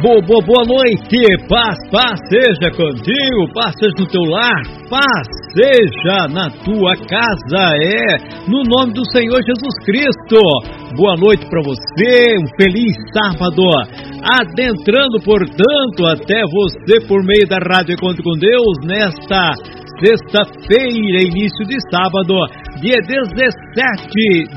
Boa, boa, boa noite, paz, paz seja contigo, paz seja no teu lar, paz seja na tua casa, é, no nome do Senhor Jesus Cristo. Boa noite para você, um feliz sábado, adentrando, portanto, até você por meio da Rádio Encontro com Deus nesta sexta-feira, início de sábado, dia 17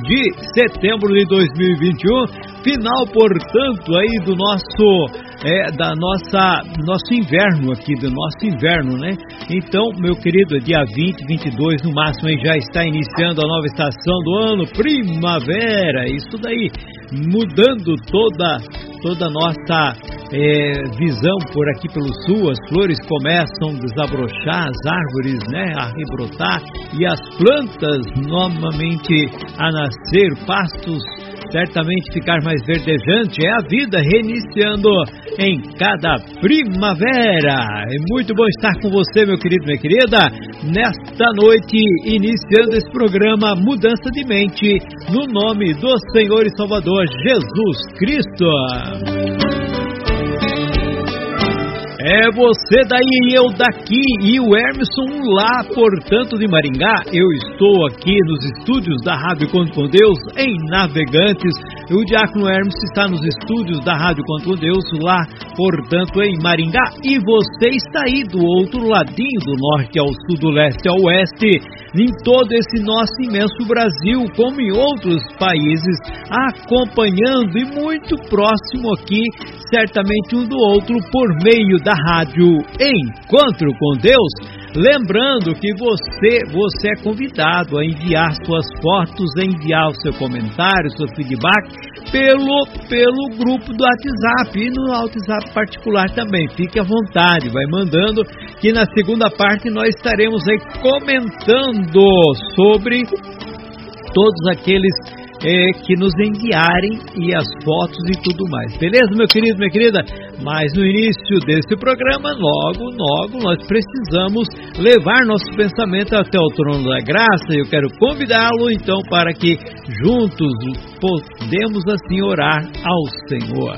de setembro de 2021, final, portanto, aí do nosso é, da nossa nosso inverno aqui, do nosso inverno, né? Então, meu querido, é dia 20, 22 no máximo, aí já está iniciando a nova estação do ano, primavera, isso daí, mudando toda toda a nossa é, visão por aqui pelo sul, as flores começam a desabrochar, as árvores né, a rebrotar e as plantas novamente a nascer, pastos certamente ficar mais verdejante. É a vida reiniciando em cada primavera. É muito bom estar com você, meu querido, minha querida, nesta noite, iniciando esse programa Mudança de Mente, no nome do Senhor e Salvador Jesus Cristo. É você daí e eu daqui e o Emerson lá, portanto, de Maringá. Eu estou aqui nos estúdios da Rádio Conto com Deus em Navegantes. O Diácono Hermes está nos estúdios da Rádio Conto com Deus lá, portanto, em Maringá. E você está aí do outro ladinho, do norte ao sul, do leste ao oeste, em todo esse nosso imenso Brasil, como em outros países, acompanhando e muito próximo aqui, certamente um do outro, por meio da rádio Encontro com Deus. Lembrando que você, você é convidado a enviar suas fotos, a enviar o seu comentário, seu feedback pelo, pelo grupo do WhatsApp e no WhatsApp particular também. Fique à vontade, vai mandando que na segunda parte nós estaremos aí comentando sobre todos aqueles é, que nos enviarem e as fotos e tudo mais. Beleza, meu querido, minha querida? Mas no início desse programa, logo, logo, nós precisamos levar nosso pensamento até o trono da graça. Eu quero convidá-lo então para que juntos podemos assim orar ao Senhor.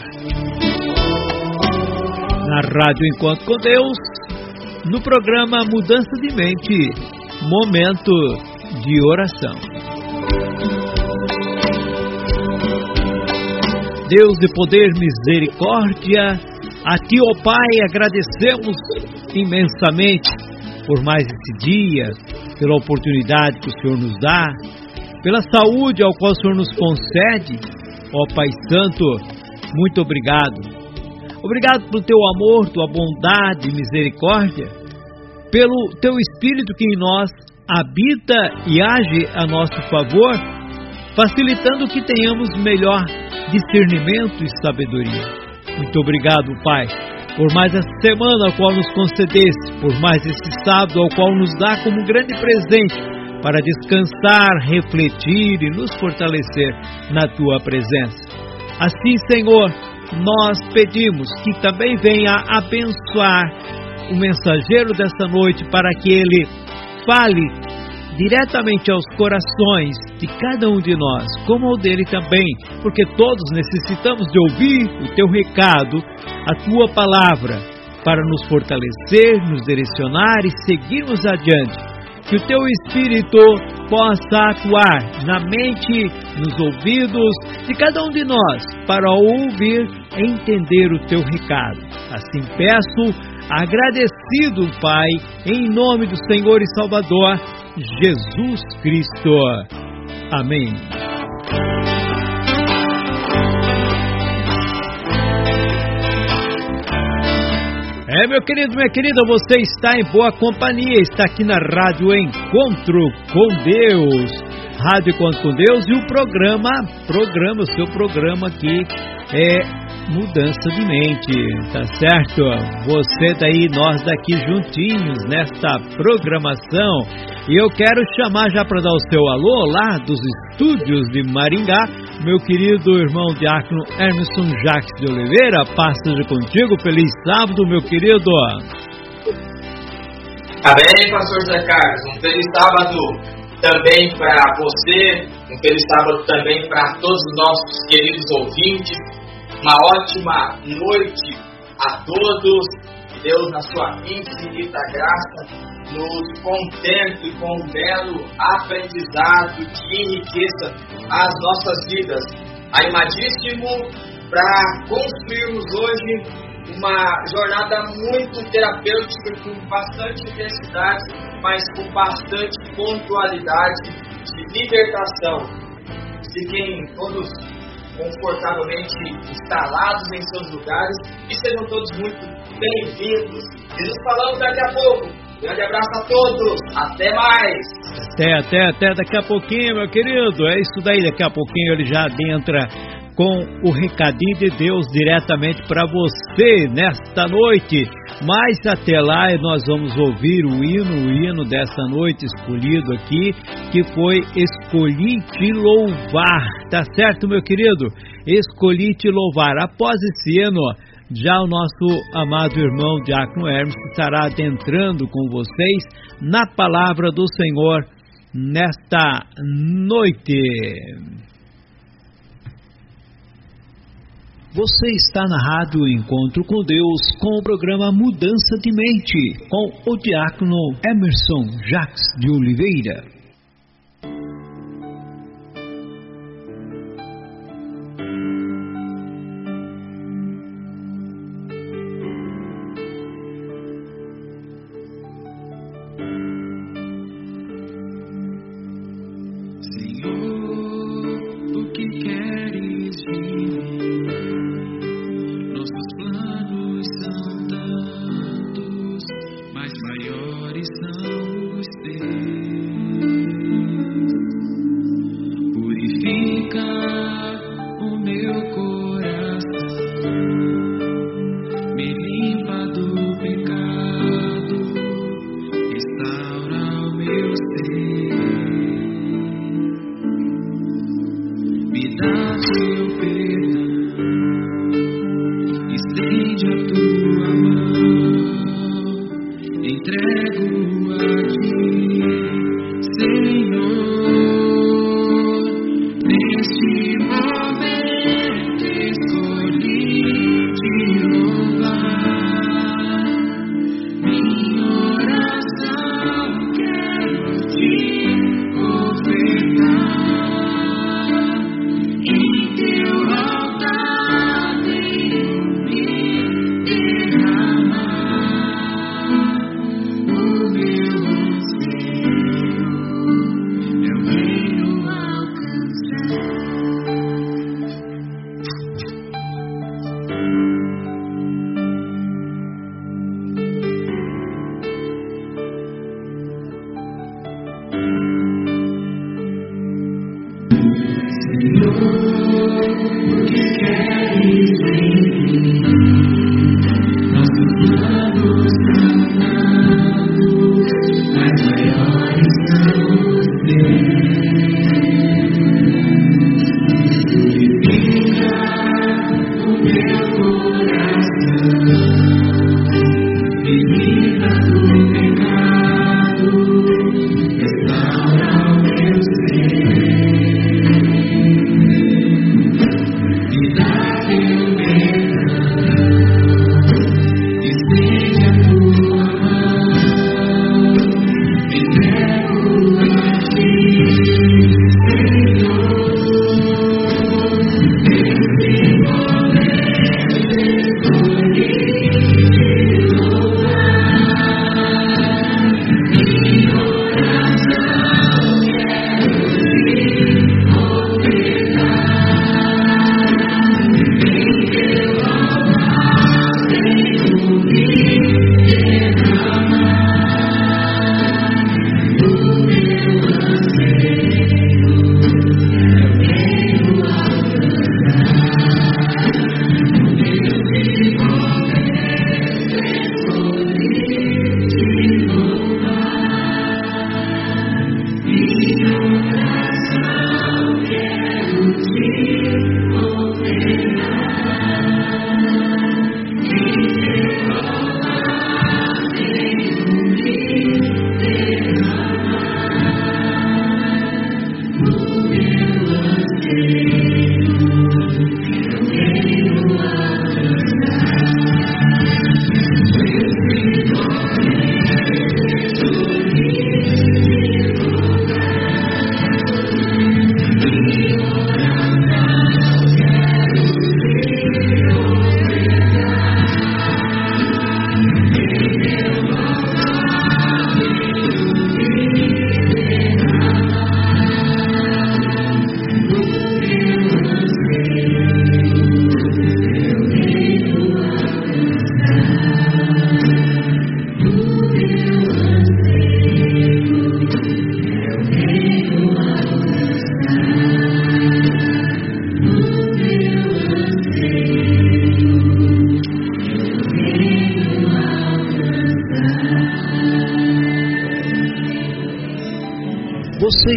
Na Rádio Encontro com Deus, no programa Mudança de Mente, momento de oração. Deus de poder, misericórdia, a Ti, ó Pai, agradecemos imensamente por mais esse dia, pela oportunidade que o Senhor nos dá, pela saúde ao qual o Senhor nos concede, ó Pai Santo, muito obrigado. Obrigado pelo Teu amor, Tua bondade e misericórdia, pelo Teu Espírito que em nós habita e age a nosso favor, facilitando que tenhamos melhor discernimento e sabedoria. Muito obrigado, Pai, por mais essa semana ao qual nos concedeste, por mais esse sábado ao qual nos dá como grande presente para descansar, refletir e nos fortalecer na tua presença. Assim, Senhor, nós pedimos que também venha abençoar o mensageiro desta noite para que ele fale diretamente aos corações de cada um de nós, como ao dele também, porque todos necessitamos de ouvir o teu recado, a tua palavra, para nos fortalecer, nos direcionar e seguirmos adiante. Que o teu Espírito possa atuar na mente, nos ouvidos de cada um de nós, para ouvir e entender o teu recado. Assim peço, agradecido, Pai, em nome do Senhor e Salvador Jesus Cristo. Amém. É, meu querido, minha querida, você está em boa companhia, está aqui na Rádio Encontro com Deus. Rádio Encontro com Deus e o programa, programa, o seu programa aqui é mudança de mente, tá certo? Você daí, nós daqui juntinhos nesta programação. E eu quero chamar já para dar o seu alô lá dos estúdios de Maringá, meu querido irmão diácono Emerson Jacques de Oliveira. Paz seja contigo, feliz sábado, meu querido. Amém, pastor Zé Carlos. Um feliz sábado também para você, um feliz sábado também para todos os nossos queridos ouvintes uma ótima noite a todos. Deus, na sua infinita graça, nos contemple com um belo aprendizado que enriqueça as nossas vidas. Animadíssimo para construirmos hoje uma jornada muito terapêutica, com bastante intensidade, mas com bastante pontualidade de libertação. Fiquem todos confortavelmente instalados em seus lugares e sejam todos muito bem-vindos. E nos falamos daqui a pouco. Grande abraço a todos. Até mais. Até, até, até daqui a pouquinho, meu querido. É isso daí. Daqui a pouquinho ele já adentra com o recadinho de Deus diretamente para você nesta noite. Mas até lá nós vamos ouvir o hino, o hino dessa noite escolhido aqui, que foi Escolhi te louvar. Tá certo, meu querido? Escolhi te louvar. Após esse hino, já o nosso amado irmão Diácono Hermes estará adentrando com vocês na palavra do Senhor nesta noite. Você está na Rádio Encontro com Deus com o programa Mudança de Mente com o diácono Emerson Jacques de Oliveira.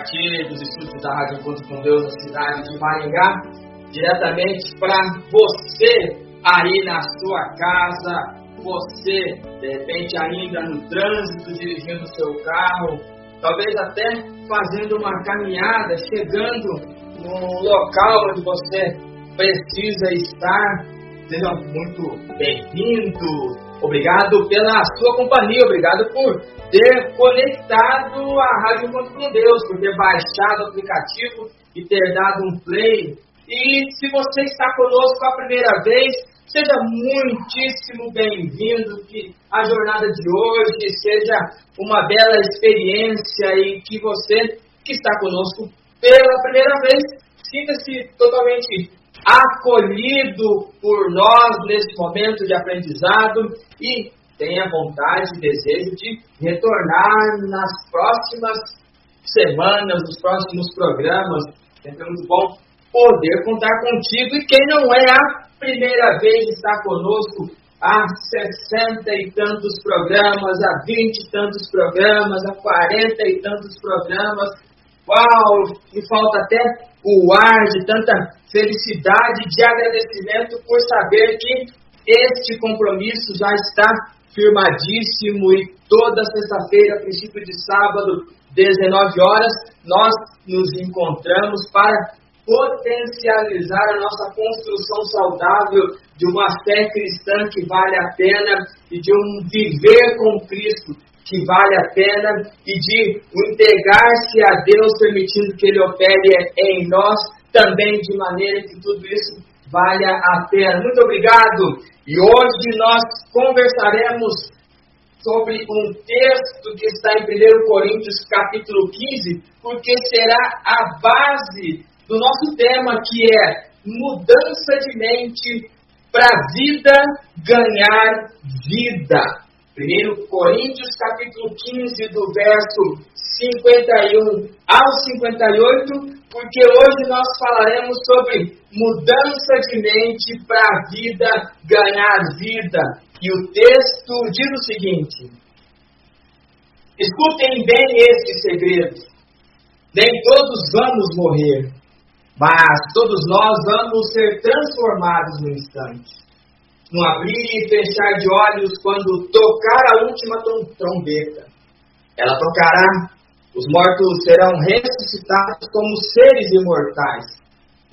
Partir dos estudos da Rádio Encontro com Deus na cidade de Maringá, diretamente para você aí na sua casa, você, de repente, ainda no trânsito, dirigindo o seu carro, talvez até fazendo uma caminhada, chegando no local onde você precisa estar. Seja muito bem-vindo, Obrigado pela sua companhia, obrigado por ter conectado a Rádio Encontro com Deus, por ter baixado o aplicativo e ter dado um play. E se você está conosco a primeira vez, seja muitíssimo bem-vindo, que a jornada de hoje seja uma bela experiência e que você que está conosco pela primeira vez sinta-se totalmente acolhido por nós nesse momento de aprendizado e tenha vontade e desejo de retornar nas próximas semanas, nos próximos programas. É muito bom poder contar contigo. E quem não é a primeira vez está conosco há 60 e tantos programas, há 20 e tantos programas, há 40 e tantos programas. Uau, me falta até o ar de tanta felicidade, de agradecimento por saber que este compromisso já está firmadíssimo e toda sexta-feira, princípio de sábado, 19 horas, nós nos encontramos para potencializar a nossa construção saudável de uma fé cristã que vale a pena e de um viver com Cristo que vale a pena e de entregar-se a Deus, permitindo que Ele opere em nós também de maneira que tudo isso valha a pena. Muito obrigado. E hoje nós conversaremos sobre um texto que está em 1 Coríntios capítulo 15, porque será a base do nosso tema que é mudança de mente para vida ganhar vida. 1 Coríntios capítulo 15, do verso 51 ao 58, porque hoje nós falaremos sobre mudança de mente para a vida ganhar vida. E o texto diz o seguinte: Escutem bem este segredo. Nem todos vamos morrer, mas todos nós vamos ser transformados no instante no abrir e fechar de olhos quando tocar a última trombeta. Ela tocará, os mortos serão ressuscitados como seres imortais,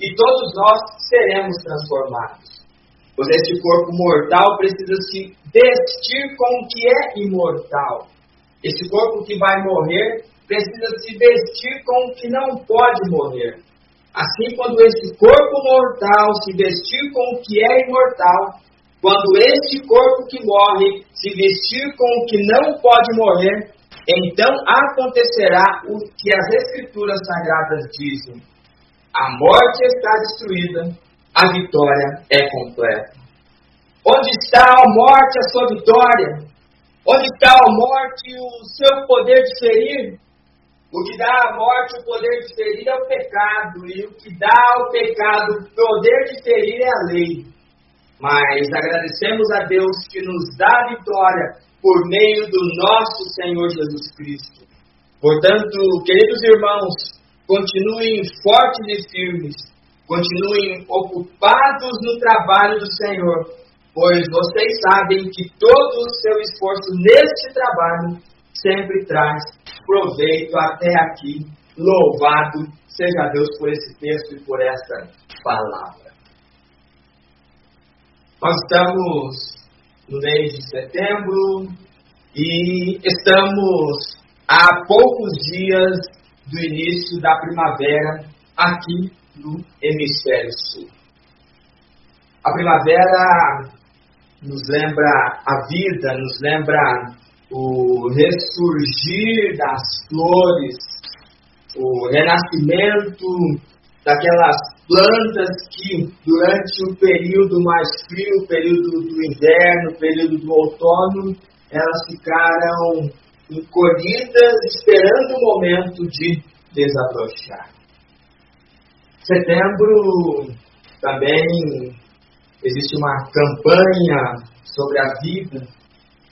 e todos nós seremos transformados. Pois este corpo mortal precisa se vestir com o que é imortal. Este corpo que vai morrer precisa se vestir com o que não pode morrer. Assim, quando este corpo mortal se vestir com o que é imortal, quando este corpo que morre se vestir com o que não pode morrer, então acontecerá o que as Escrituras Sagradas dizem: a morte está destruída, a vitória é completa. Onde está a morte, a sua vitória? Onde está a morte, o seu poder de ferir? O que dá à morte o poder de ferir é o pecado, e o que dá ao pecado o poder de ferir é a lei. Mas agradecemos a Deus que nos dá vitória por meio do nosso Senhor Jesus Cristo. Portanto, queridos irmãos, continuem fortes e firmes, continuem ocupados no trabalho do Senhor, pois vocês sabem que todo o seu esforço neste trabalho sempre traz proveito até aqui. Louvado seja Deus por esse texto e por essa palavra. Nós estamos no mês de setembro e estamos há poucos dias do início da primavera aqui no hemisfério sul. A primavera nos lembra a vida, nos lembra o ressurgir das flores, o renascimento daquelas plantas que durante o período mais frio, período do inverno, período do outono, elas ficaram encolhidas, esperando o momento de desabrochar. Setembro também existe uma campanha sobre a vida,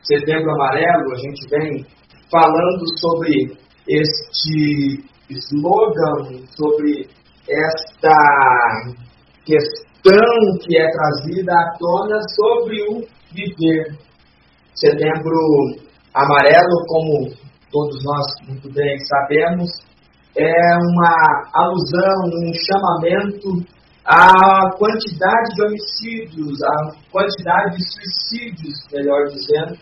Setembro Amarelo, a gente vem falando sobre este slogan, sobre esta questão que é trazida à tona sobre o viver. Setembro Amarelo, como todos nós muito bem sabemos, é uma alusão, um chamamento à quantidade de homicídios, à quantidade de suicídios, melhor dizendo,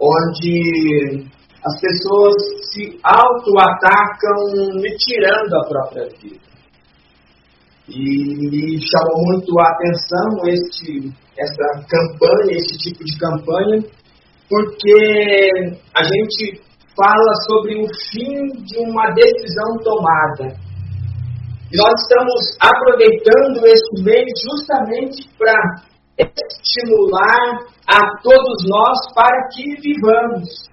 onde as pessoas se auto-atacam me tirando a própria vida. E chamou muito a atenção este, essa campanha, esse tipo de campanha, porque a gente fala sobre o fim de uma decisão tomada. E nós estamos aproveitando esse mês justamente para estimular a todos nós para que vivamos.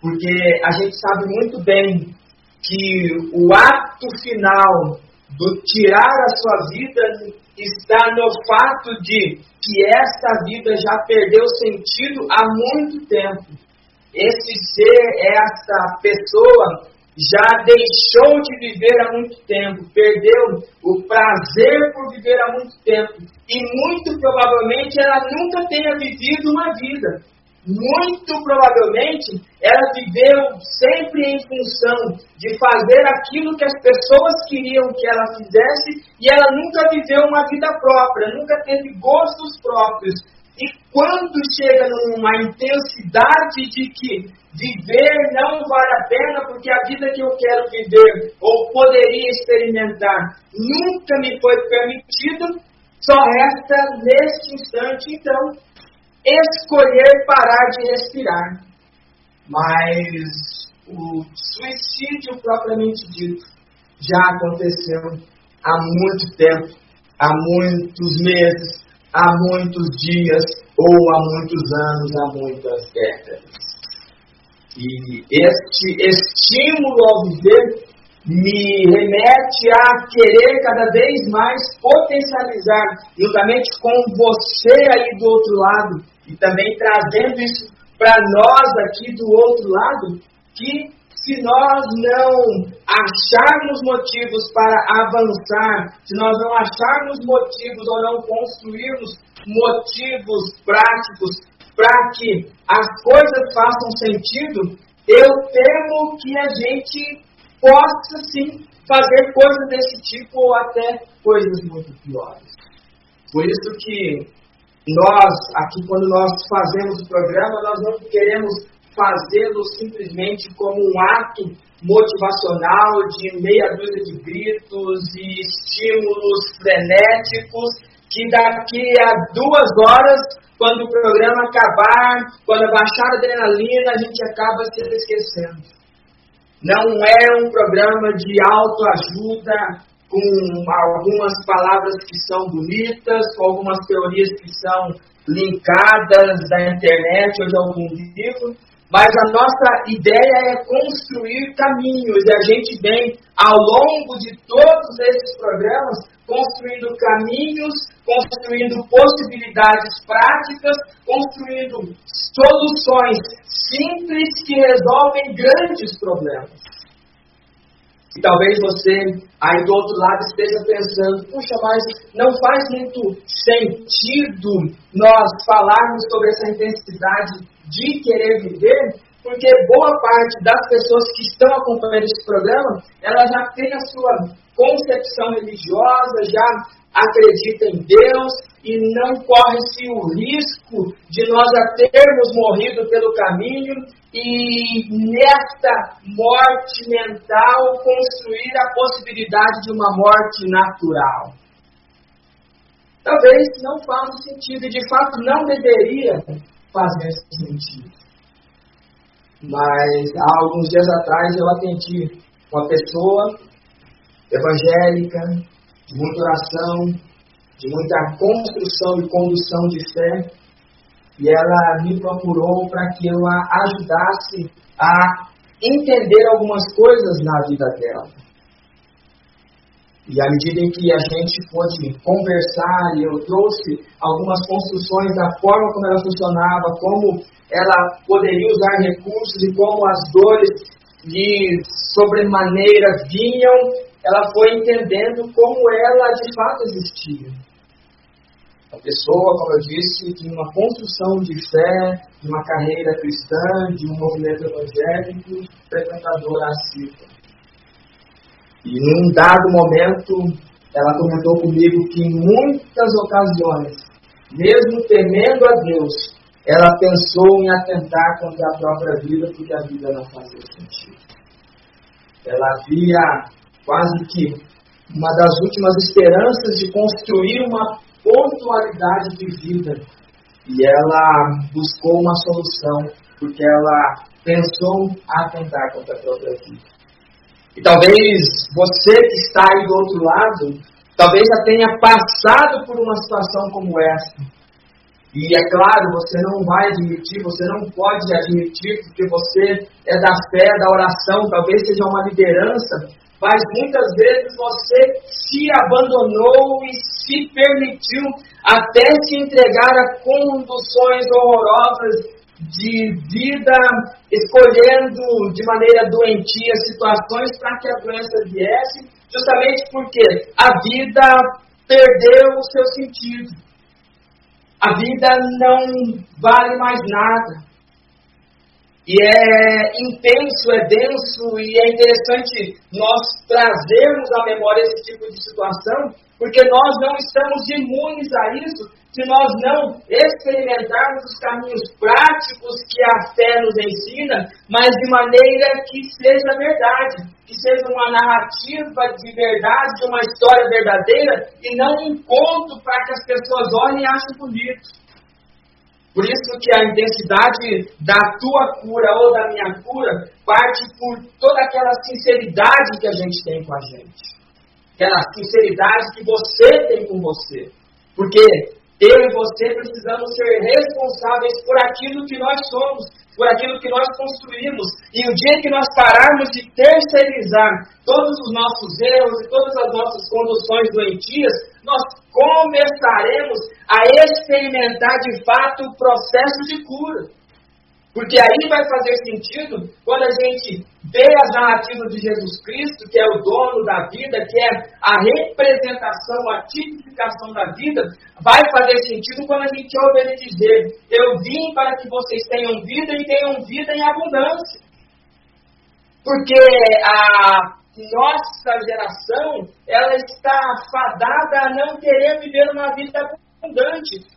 Porque a gente sabe muito bem que o ato final do tirar a sua vida está no fato de que esta vida já perdeu sentido há muito tempo. Esse ser, esta pessoa, já deixou de viver há muito tempo, perdeu o prazer por viver há muito tempo. E muito provavelmente ela nunca tenha vivido uma vida. Muito provavelmente ela viveu sempre em função de fazer aquilo que as pessoas queriam que ela fizesse e ela nunca viveu uma vida própria, nunca teve gostos próprios. E quando chega numa intensidade de que viver não vale a pena porque a vida que eu quero viver ou poderia experimentar nunca me foi permitida, só resta neste instante, então, escolher parar de respirar. Mas o suicídio propriamente dito já aconteceu há muito tempo, há muitos meses, há muitos dias ou há muitos anos, há muitas décadas. E este estímulo ao viver me remete a querer cada vez mais potencializar, juntamente com você aí do outro lado, e também trazendo isso para nós aqui do outro lado, que se nós não acharmos motivos para avançar, se nós não acharmos motivos ou não construirmos motivos práticos para que as coisas façam sentido, eu temo que a gente possa sim fazer coisas desse tipo ou até coisas muito piores. Por isso que nós, aqui quando nós fazemos o programa, nós não queremos fazê-lo simplesmente como um ato motivacional de meia dúzia de gritos e estímulos frenéticos que daqui a duas horas quando o programa acabar, quando baixar a adrenalina, a gente acaba se esquecendo. Não é um programa de autoajuda com algumas palavras que são bonitas, com algumas teorias que são linkadas da internet ou de algum livro, mas a nossa ideia é construir caminhos e a gente vem, ao longo de todos esses programas, construindo caminhos, construindo possibilidades práticas, construindo soluções simples que resolvem grandes problemas. E talvez você aí do outro lado esteja pensando, puxa, mas não faz muito sentido nós falarmos sobre essa intensidade de querer viver, porque boa parte das pessoas que estão acompanhando esse programa, ela já tem a sua concepção religiosa, já acredita em Deus e não corre-se o risco de nós já termos morrido pelo caminho e nesta morte mental construir a possibilidade de uma morte natural. Talvez não faça sentido e de fato não deveria fazer sentido. Mas há alguns dias atrás eu atendi uma pessoa evangélica, de muita oração, de muita construção e condução de fé, e ela me procurou para que eu a ajudasse a entender algumas coisas na vida dela. E à medida em que a gente pôde conversar, e eu trouxe algumas construções da forma como ela funcionava, como ela poderia usar recursos e como as dores de sobremaneira vinham, ela foi entendendo como ela de fato existia. A pessoa, como eu disse, de uma construção de fé, de uma carreira cristã, de um movimento evangélico, frequentadora assídua. E em um dado momento, ela comentou comigo que em muitas ocasiões, mesmo temendo a Deus, ela pensou em atentar contra a própria vida porque a vida não fazia sentido. Ela via quase que uma das últimas esperanças de construir uma pontualidade de vida e ela buscou uma solução porque ela pensou em atentar contra a própria vida. E talvez você que está aí do outro lado, talvez já tenha passado por uma situação como essa e é claro, você não vai admitir, você não pode admitir, porque você é da fé, da oração, talvez seja uma liderança, mas muitas vezes você se abandonou e se permitiu até se entregar a conduções horrorosas de vida, escolhendo de maneira doentia situações para que a doença viesse, justamente porque a vida perdeu o seu sentido a vida não vale mais nada. E é intenso, é denso e é interessante nós trazermos à memória esse tipo de situação, porque nós não estamos imunes a isso se nós não experimentarmos os caminhos práticos que a fé nos ensina, mas de maneira que seja verdade, que seja uma narrativa de verdade, de uma história verdadeira, e não um conto para que as pessoas olhem e achem bonito. Por isso que a intensidade da tua cura ou da minha cura parte por toda aquela sinceridade que a gente tem com a gente. Aquela sinceridade que você tem com você. Porque eu e você precisamos ser responsáveis por aquilo que nós somos, por aquilo que nós construímos. E o dia que nós pararmos de terceirizar todos os nossos erros e todas as nossas conduções doentias, nós começaremos a experimentar de fato o processo de cura. Porque aí vai fazer sentido quando a gente vê as narrativas de Jesus Cristo, que é o dono da vida, que é a representação, a tipificação da vida, vai fazer sentido quando a gente ouve ele dizer: Eu vim para que vocês tenham vida e tenham vida em abundância. Porque a nossa geração, ela está fadada a não querer viver uma vida abundante,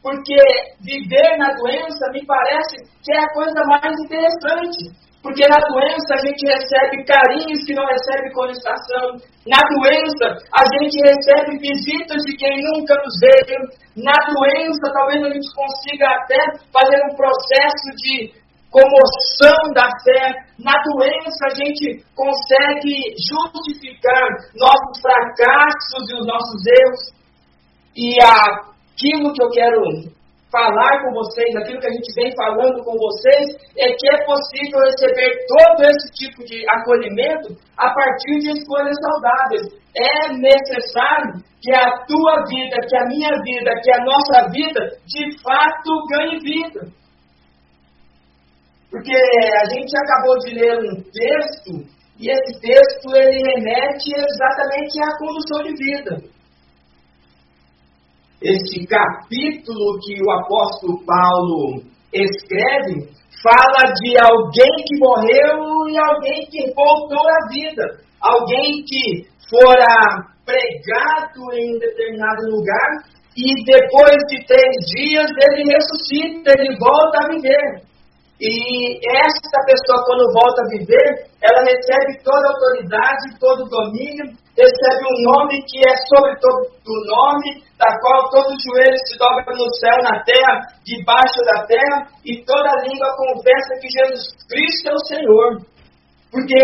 porque viver na doença me parece que é a coisa mais interessante. Porque na doença a gente recebe carinhos que não recebe com estação. Na doença a gente recebe visitas de quem nunca nos veio. Na doença talvez a gente consiga até fazer um processo de comoção da fé. Na doença a gente consegue justificar nossos fracassos e os nossos erros. E a aquilo que eu quero falar com vocês, aquilo que a gente vem falando com vocês, é que é possível receber todo esse tipo de acolhimento a partir de escolhas saudáveis. É necessário que a tua vida, que a minha vida, que a nossa vida, de fato ganhe vida. Porque a gente acabou de ler um texto e esse texto ele remete exatamente à condução de vida este capítulo que o apóstolo Paulo escreve, fala de alguém que morreu e alguém que voltou à vida. Alguém que fora pregado em determinado lugar e depois de três dias ele ressuscita, ele volta a viver. E esta pessoa, quando volta a viver, ela recebe toda a autoridade, todo o domínio, recebe um nome que é sobre todo o nome, da qual todo joelho se dobra no céu, na terra, debaixo da terra, e toda língua confessa que Jesus Cristo é o Senhor. Porque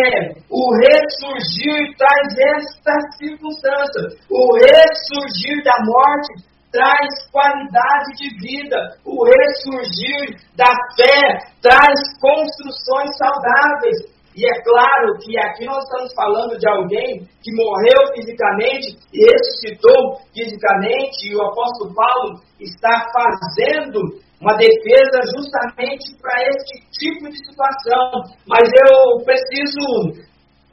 o ressurgir traz esta circunstância. O ressurgir da morte traz qualidade de vida. O ressurgir da fé traz construções saudáveis. E é claro que aqui nós estamos falando de alguém que morreu fisicamente e ressuscitou fisicamente, e o apóstolo Paulo está fazendo uma defesa justamente para este tipo de situação. Mas eu preciso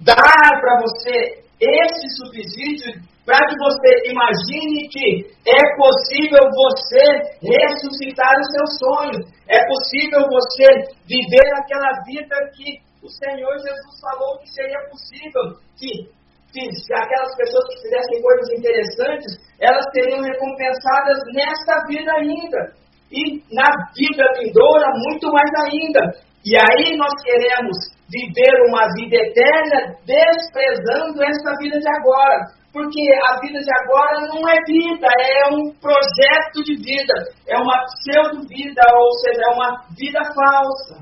dar para você esse subsídio para que você imagine que é possível você ressuscitar os seus sonhos, é possível você viver aquela vida que o Senhor Jesus falou que seria possível, que, que aquelas pessoas que fizessem coisas interessantes, elas seriam recompensadas nesta vida ainda, e na vida vindoura muito mais ainda. E aí nós queremos viver uma vida eterna desprezando esta vida de agora. Porque a vida de agora não é vida, é um projeto de vida, é uma pseudo-vida, ou seja, é uma vida falsa.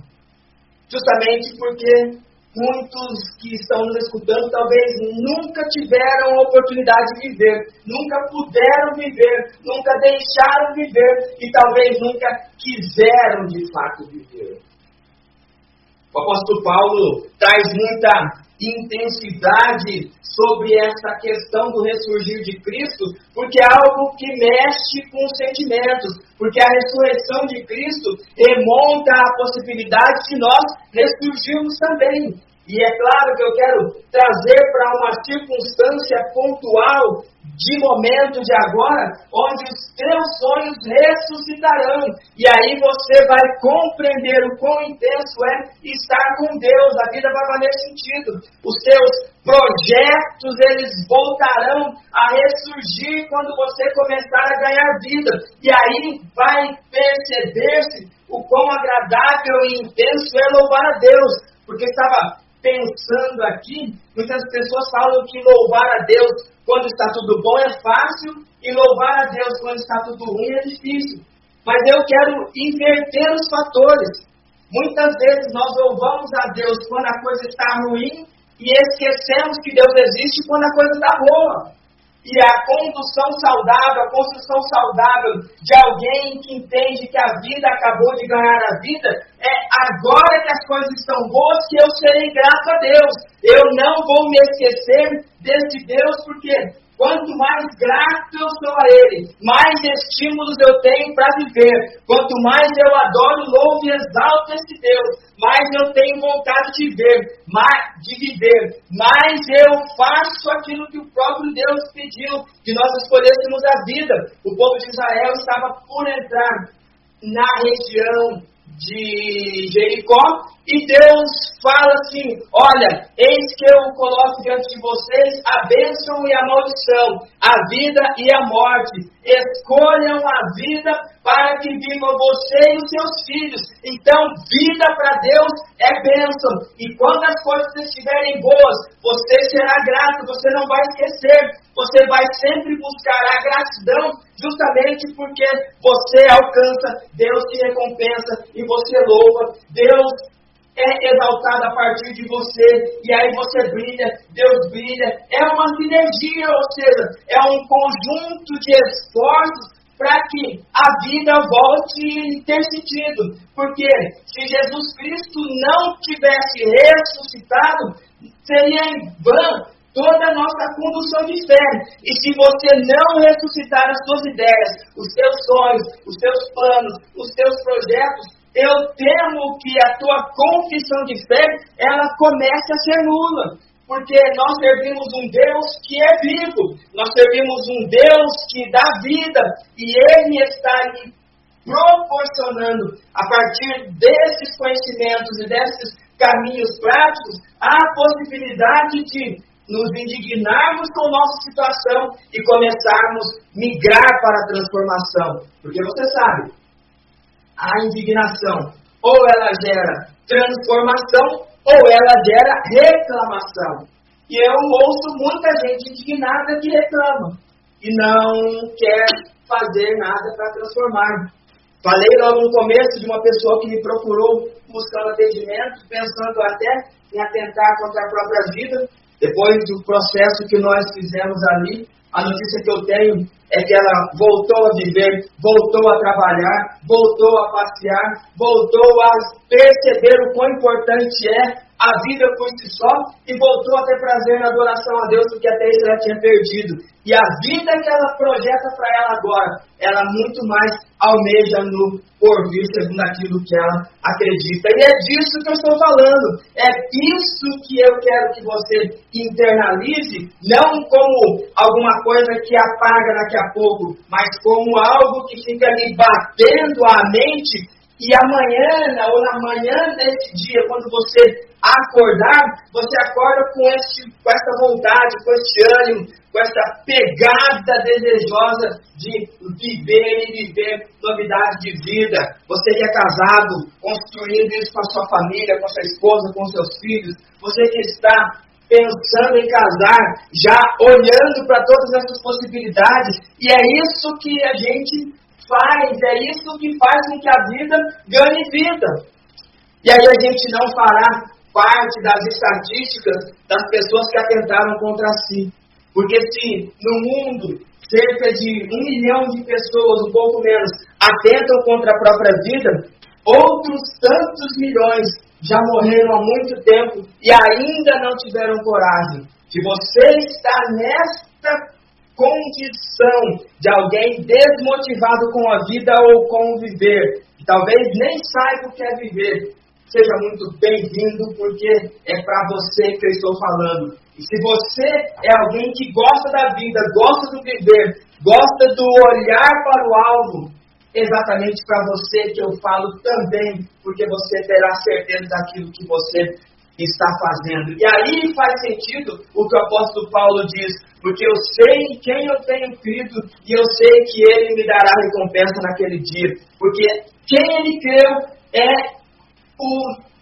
Justamente porque muitos que estão nos escutando talvez nunca tiveram a oportunidade de viver, nunca puderam viver, nunca deixaram viver e talvez nunca quiseram de fato viver. O apóstolo Paulo traz muita intensidade sobre essa questão do ressurgir de Cristo, porque é algo que mexe com os sentimentos, porque a ressurreição de Cristo remonta à possibilidade de nós ressurgirmos também. E é claro que eu quero trazer para uma circunstância pontual de momento de agora, onde os teus sonhos ressuscitarão. E aí você vai compreender o quão intenso é estar com Deus. A vida vai valer sentido. Os teus projetos, eles voltarão a ressurgir quando você começar a ganhar vida. E aí vai perceber-se o quão agradável e intenso é louvar a Deus. Porque estava pensando aqui, muitas pessoas falam que louvar a Deus quando está tudo bom é fácil e louvar a Deus quando está tudo ruim é difícil. Mas eu quero inverter os fatores. Muitas vezes nós louvamos a Deus quando a coisa está ruim e esquecemos que Deus existe quando a coisa está boa e a condução saudável, a construção saudável de alguém que entende que a vida acabou de ganhar a vida, é agora que as coisas estão boas que eu serei grato a Deus. Eu não vou me esquecer desse Deus, porque Quanto mais grato eu sou a Ele, mais estímulos eu tenho para viver. Quanto mais eu adoro, louvo e exalto esse Deus, mais eu tenho vontade de ver, mais, de viver, mais eu faço aquilo que o próprio Deus pediu, que nós escolhêssemos a vida. O povo de Israel estava por entrar na região de Jericó, e Deus fala assim: Olha, eis que eu coloco diante de vocês a bênção e a maldição, a vida e a morte. Escolham a vida para que vivam você e os seus filhos. Então, vida para Deus é bênção. E quando as coisas estiverem boas, você será grato, você não vai esquecer. Você vai sempre buscar a gratidão, justamente porque você alcança, Deus te recompensa e você louva. Deus é exaltado a partir de você, e aí você brilha, Deus brilha. É uma sinergia, ou seja, é um conjunto de esforços para que a vida volte a ter sentido. Porque se Jesus Cristo não tivesse ressuscitado, seria em vão toda a nossa condução de fé. E se você não ressuscitar as suas ideias, os seus sonhos, os seus planos, os seus projetos, eu temo que a tua confissão de fé ela comece a ser nula. Porque nós servimos um Deus que é vivo, nós servimos um Deus que dá vida, e Ele está lhe proporcionando, a partir desses conhecimentos e desses caminhos práticos, a possibilidade de nos indignarmos com nossa situação e começarmos a migrar para a transformação. Porque você sabe, a indignação ou ela gera transformação ou ela gera reclamação. E eu ouço muita gente indignada que reclama e não quer fazer nada para transformar. Falei logo no começo de uma pessoa que me procurou buscando atendimento, pensando até em atentar contra a própria vida. Depois do processo que nós fizemos ali, a notícia que eu tenho é que ela voltou a viver, voltou a trabalhar, voltou a passear, voltou a perceber o quão importante é a vida por si só e voltou a ter prazer na adoração a Deus, porque até isso ela tinha perdido. E a vida que ela projeta para ela agora, ela muito mais almeja no porvir, segundo aquilo que ela acredita. E é disso que eu estou falando. É isso que eu quero que você internalize, não como alguma coisa que apaga daqui a pouco, mas como algo que fica ali batendo a mente e amanhã, ou na manhã desse dia, quando você acordar, você acorda com, esse, com essa vontade, com esse ânimo, com essa pegada desejosa de viver e viver novidade de vida. Você que é casado, construindo isso com a sua família, com a sua esposa, com seus filhos. Você que está pensando em casar, já olhando para todas essas possibilidades. E é isso que a gente faz, é isso que faz com que a vida ganhe vida. E aí a gente não fará parte das estatísticas das pessoas que atentaram contra si. Porque se no mundo cerca de um milhão de pessoas, um pouco menos, atentam contra a própria vida, outros tantos milhões já morreram há muito tempo e ainda não tiveram coragem. Se você está nesta condição de alguém desmotivado com a vida ou com o viver, que talvez nem saiba o que é viver, seja muito bem-vindo, porque é para você que eu estou falando. E se você é alguém que gosta da vida, gosta do viver, gosta do olhar para o alvo, exatamente para você que eu falo também, porque você terá certeza daquilo que você está fazendo. E aí faz sentido o que o apóstolo Paulo diz, porque eu sei em quem eu tenho crido e eu sei que ele me dará recompensa naquele dia. Porque quem ele creu é o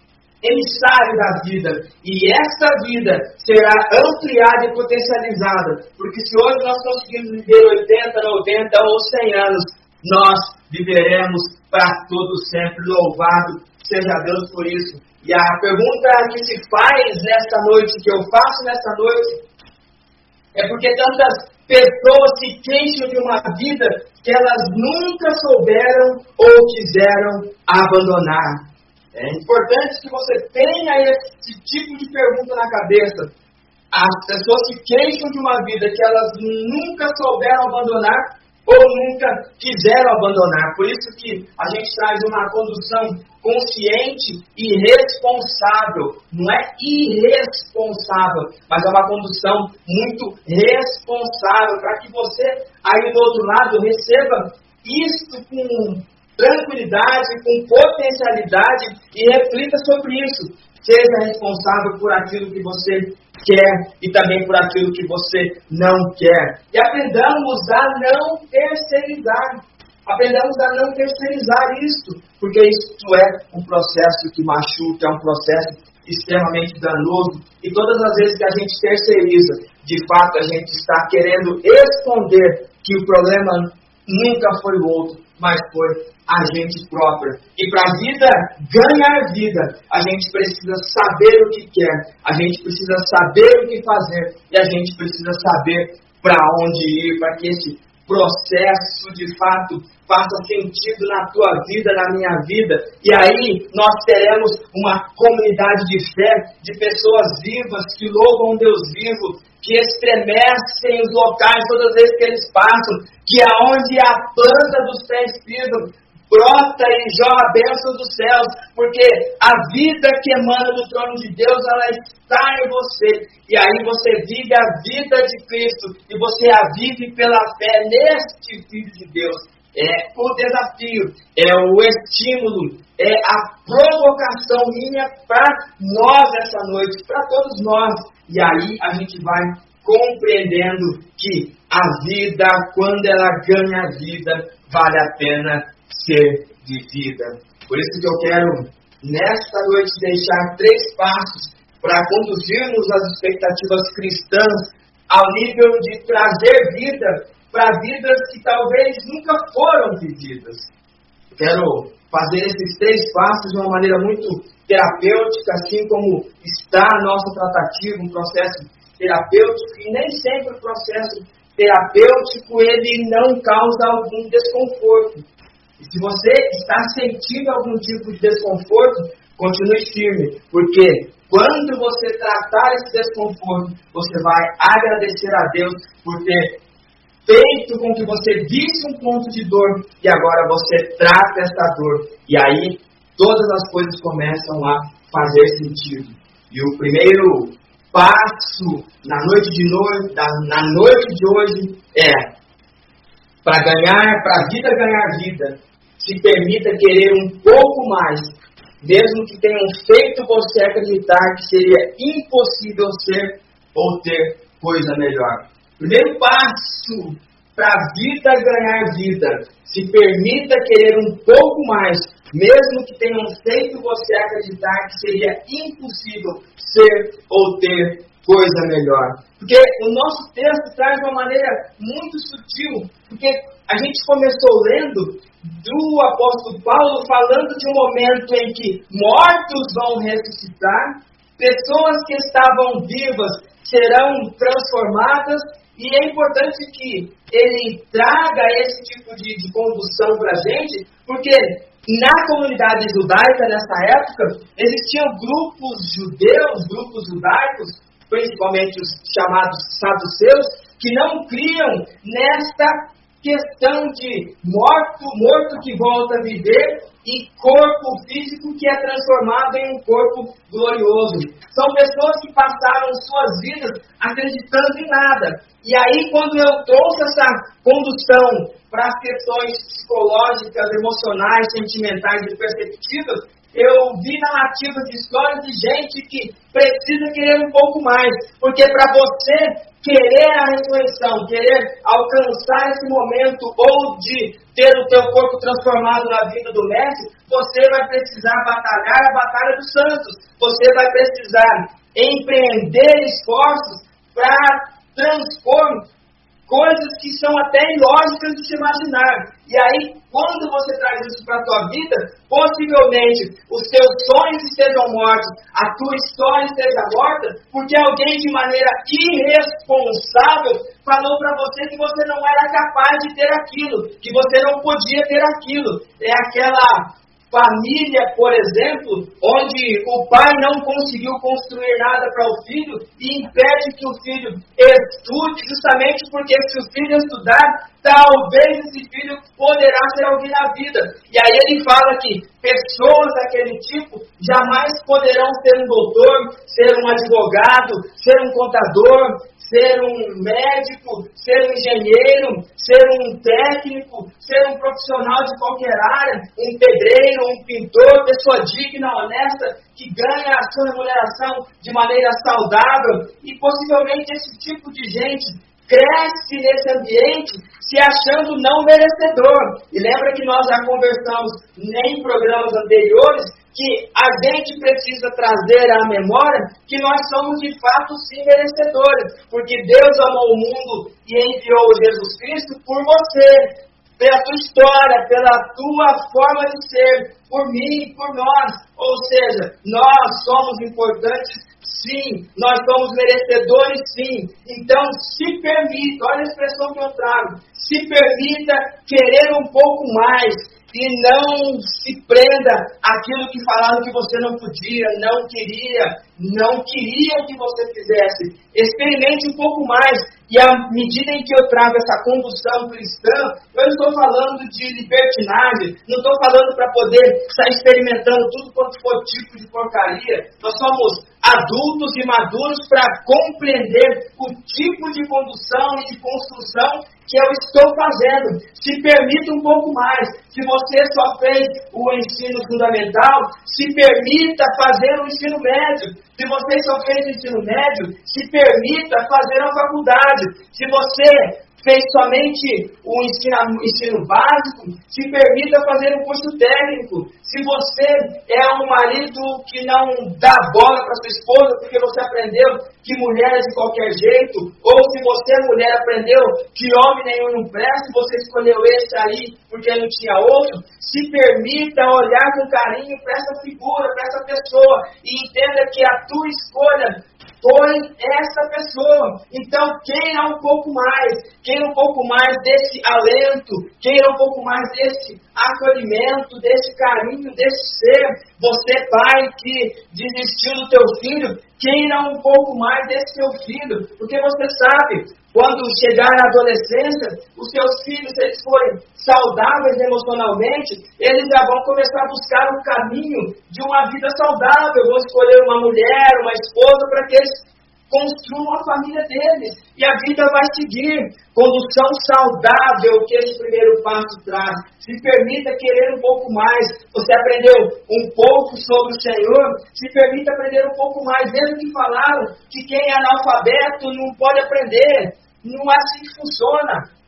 emissário da vida. E essa vida será ampliada e potencializada. Porque se hoje nós conseguimos viver 80, 90 ou 100 anos, nós viveremos para todo sempre. Louvado seja Deus por isso. E a pergunta que se faz nesta noite, que eu faço nesta noite, é porque tantas pessoas se queixam de uma vida que elas nunca souberam ou quiseram abandonar. É importante que você tenha esse tipo de pergunta na cabeça. As pessoas se queixam de uma vida que elas nunca souberam abandonar ou nunca quiseram abandonar. Por isso que a gente traz uma condução consciente e responsável. Não é irresponsável, mas é uma condução muito responsável para que você aí do outro lado receba isto com tranquilidade, com potencialidade e reflita sobre isso. Seja responsável por aquilo que você quer e também por aquilo que você não quer. E aprendamos a não terceirizar. Aprendamos a não terceirizar isto, porque isso é um processo que machuca, é um processo extremamente danoso. E todas as vezes que a gente terceiriza, de fato a gente está querendo esconder que o problema nunca foi o outro, mas foi a gente própria. E para a vida ganhar vida, a gente precisa saber o que quer, a gente precisa saber o que fazer e a gente precisa saber para onde ir, para que esse processo de fato faça sentido na tua vida, na minha vida. E aí nós teremos uma comunidade de fé, de pessoas vivas que louvam Deus vivo, que estremecem os locais todas as vezes que eles passam, que aonde a planta dos pés pisam, brota e jorra a bênção dos céus, porque a vida que emana do trono de Deus, ela está em você. E aí você vive a vida de Cristo, e você a vive pela fé neste Filho de Deus. é o desafio, é o estímulo, é a provocação minha para nós essa noite, para todos nós. E aí a gente vai compreendendo que a vida, quando ela ganha vida, vale a pena ser vivida. Por isso que eu quero, nesta noite, deixar três passos para conduzirmos as expectativas cristãs ao nível de trazer vida para vidas que talvez nunca foram vividas. Quero fazer esses três passos de uma maneira muito terapêutica, assim como está a nossa tratativa, um processo terapêutico, e nem sempre o processo terapêutico ele não causa algum desconforto. Se você está sentindo algum tipo de desconforto, continue firme, porque quando você tratar esse desconforto, você vai agradecer a Deus por ter feito com que você visse um ponto de dor e agora você trata essa dor. E aí todas as coisas começam a fazer sentido. E o primeiro passo na noite de noite, na noite de hoje é para ganhar, para a vida ganhar vida, se permita querer um pouco mais, mesmo que tenham feito você acreditar que seria impossível ser ou ter coisa melhor. Primeiro passo para a vida ganhar vida. Se permita querer um pouco mais, mesmo que tenham feito você acreditar que seria impossível ser ou ter coisa melhor. Porque o nosso texto traz de uma maneira muito sutil, porque a gente começou lendo do apóstolo Paulo falando de um momento em que mortos vão ressuscitar, pessoas que estavam vivas serão transformadas e é importante que ele traga esse tipo de, de condução para a gente, porque na comunidade judaica, nessa época, existiam grupos judeus, grupos judaicos, principalmente os chamados saduceus, que não criam nesta questão de morto, morto que volta a viver e corpo físico que é transformado em um corpo glorioso. São pessoas que passaram suas vidas acreditando em nada. E aí, quando eu trouxe essa condução para as questões psicológicas, emocionais, sentimentais e perceptivas, eu vi narrativas de histórias de gente que precisa querer um pouco mais. Porque para você querer a ressurreição, querer alcançar esse momento ou de ter o teu corpo transformado na vida do mestre, você vai precisar batalhar a batalha dos santos. Você vai precisar empreender esforços para transpor coisas que são até ilógicas de se imaginar. E aí, quando você traz isso para a tua vida, possivelmente os teus sonhos estejam mortos, a tua história esteja morta, porque alguém de maneira irresponsável falou para você que você não era capaz de ter aquilo, que você não podia ter aquilo. É aquela família, por exemplo, onde o pai não conseguiu construir nada para o filho e impede que o filho estude, justamente porque se o filho estudar, talvez esse filho poderá ser alguém na vida. E aí ele fala que pessoas daquele tipo jamais poderão ser um doutor, ser um advogado, ser um contador, ser um médico, ser um engenheiro, ser um técnico, ser um profissional de qualquer área, um pedreiro, um pintor, pessoa digna, honesta, que ganha a sua remuneração de maneira saudável. E possivelmente esse tipo de gente cresce nesse ambiente se achando não merecedor. E lembra que nós já conversamos em programas anteriores que a gente precisa trazer à memória que nós somos de fato sim merecedores, porque Deus amou o mundo e enviou Jesus Cristo por você, pela tua história, pela tua forma de ser, por mim, por nós. Ou seja, nós somos importantes sim, nós somos merecedores sim. Então se permita, olha a expressão que eu trago, se permita querer um pouco mais e não se prenda àquilo que falaram que você não podia, não queria, não queria que você fizesse. Experimente um pouco mais. E à medida em que eu trago essa condução cristã, eu não estou falando de libertinagem, não estou falando para poder estar experimentando tudo quanto for tipo de porcaria. Nós somos adultos e maduros para compreender o tipo de condução e de construção que eu estou fazendo. Se permita um pouco mais. Se você só fez o ensino fundamental, se permita fazer o ensino médio. Se você só fez o ensino médio, se permita fazer a faculdade. Se você fez somente o ensino, ensino básico, se permita fazer um curso técnico. Se você é um marido que não dá bola para sua esposa porque você aprendeu que mulher é de qualquer jeito, ou se você, mulher, aprendeu que homem nenhum não presta, você escolheu esse aí porque não tinha outro, se permita olhar com carinho para essa figura, para essa pessoa, e entenda que a tua escolha foi essa pessoa. Então, queira um pouco mais, queira um pouco mais desse alento, queira um pouco mais desse acolhimento, desse carinho, desse ser. Você, pai, que desistiu do teu filho, queira um pouco mais desse teu filho, porque você sabe, quando chegar na adolescência, os seus filhos, se eles forem saudáveis emocionalmente, eles já vão começar a buscar um caminho de uma vida saudável. Vão escolher uma mulher, uma esposa, para que eles construam a família deles. E a vida vai seguir. Condução saudável que esse primeiro passo traz. Se permita querer um pouco mais. Você aprendeu um pouco sobre o Senhor, se permita aprender um pouco mais. Mesmo que falaram que quem é analfabeto não pode aprender. Não é assim que funciona.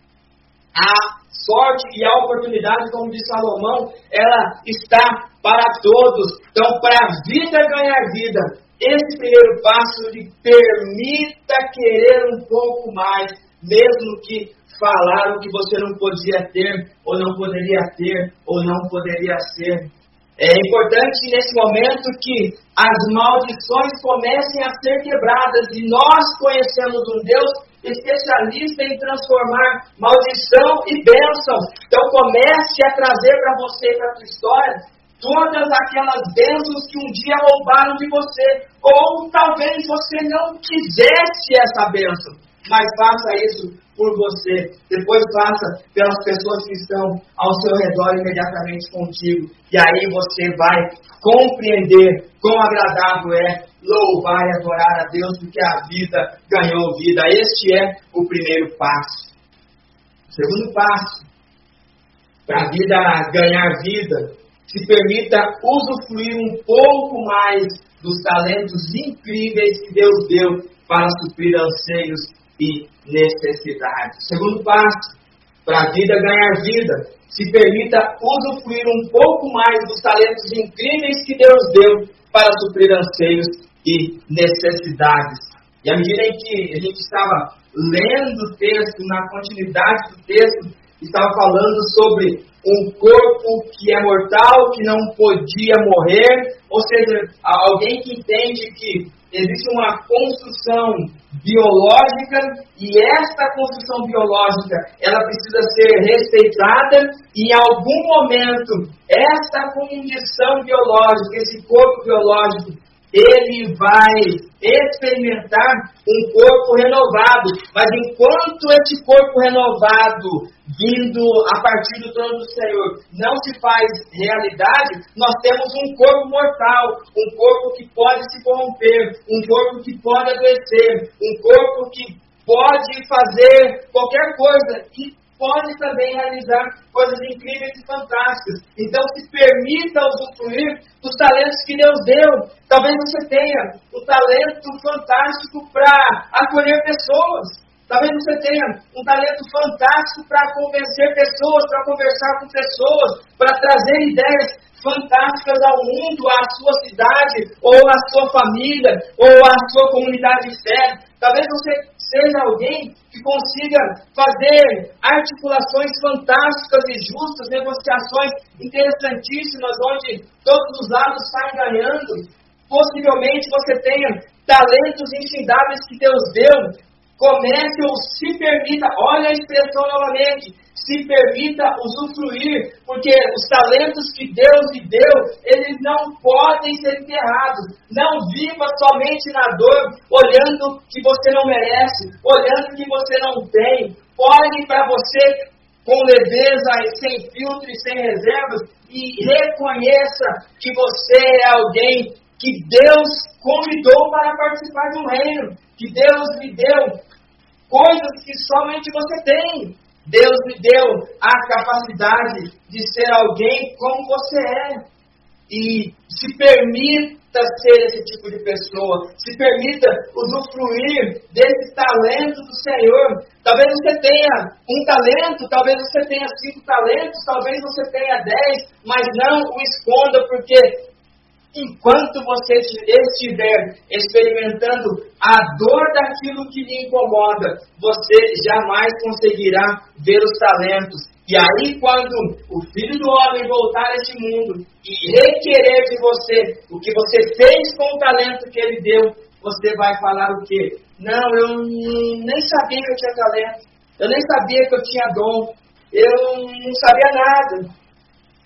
A sorte e a oportunidade, como diz Salomão, ela está para todos. Então, para a vida ganhar vida, esse primeiro passo lhe permita querer um pouco mais, mesmo que falaram que você não podia ter, ou não poderia ter, ou não poderia ser. É importante nesse momento que as maldições comecem a ser quebradas e nós conhecemos um Deus especialista em transformar maldição e bênção. Então comece a trazer para você para a sua história todas aquelas bênçãos que um dia roubaram de você. Ou talvez você não quisesse essa bênção, mas faça isso por você. Depois faça pelas pessoas que estão ao seu redor imediatamente contigo. E aí você vai compreender quão agradável é louvar e adorar a Deus, porque a vida ganhou vida. Este é o primeiro passo. O segundo passo, para a vida ganhar vida, se permita usufruir um pouco mais dos talentos incríveis que Deus deu para suprir anseios e necessidades. Segundo passo, para a vida ganhar vida, se permita usufruir um pouco mais dos talentos incríveis que Deus deu para suprir anseios e necessidades. E à medida em que a gente estava lendo o texto, na continuidade do texto, estava falando sobre um corpo que é mortal, que não podia morrer, ou seja, alguém que entende que existe uma construção biológica e esta construção biológica ela precisa ser respeitada e em algum momento esta condição biológica, esse corpo biológico ele vai experimentar um corpo renovado. Mas enquanto esse corpo renovado, vindo a partir do trono do Senhor, não se faz realidade, nós temos um corpo mortal, um corpo que pode se corromper, um corpo que pode adoecer, um corpo que pode fazer qualquer coisa. E pode também realizar coisas incríveis e fantásticas. Então, se permita usufruir dos talentos que Deus deu. Talvez você tenha o talento fantástico para acolher pessoas. Talvez você tenha um talento fantástico para convencer pessoas, para conversar com pessoas, para trazer ideias fantásticas ao mundo, à sua cidade, ou à sua família, ou à sua comunidade de fé. Talvez você seja alguém que consiga fazer articulações fantásticas e justas, negociações interessantíssimas, onde todos os lados saem ganhando. Possivelmente você tenha talentos infindáveis que Deus deu. Comece ou se permita, olha a expressão novamente, se permita usufruir, porque os talentos que Deus lhe deu, eles não podem ser enterrados. Não viva somente na dor, olhando que você não merece, olhando que você não tem. Olhe para você com leveza e sem filtro e sem reservas e reconheça que você é alguém que Deus convidou para participar do reino, que Deus lhe deu coisas que somente você tem. Deus lhe deu a capacidade de ser alguém como você é. E se permita ser esse tipo de pessoa. Se permita usufruir desse talento do Senhor. Talvez você tenha um talento, talvez você tenha cinco talentos, talvez você tenha dez, mas não o esconda, porque enquanto você estiver experimentando a dor daquilo que lhe incomoda, você jamais conseguirá ver os talentos. E aí, quando o Filho do Homem voltar a este mundo e requerer de você o que você fez com o talento que ele deu, você vai falar o quê? Não, eu nem sabia que eu tinha talento, eu nem sabia que eu tinha dom, eu não sabia nada.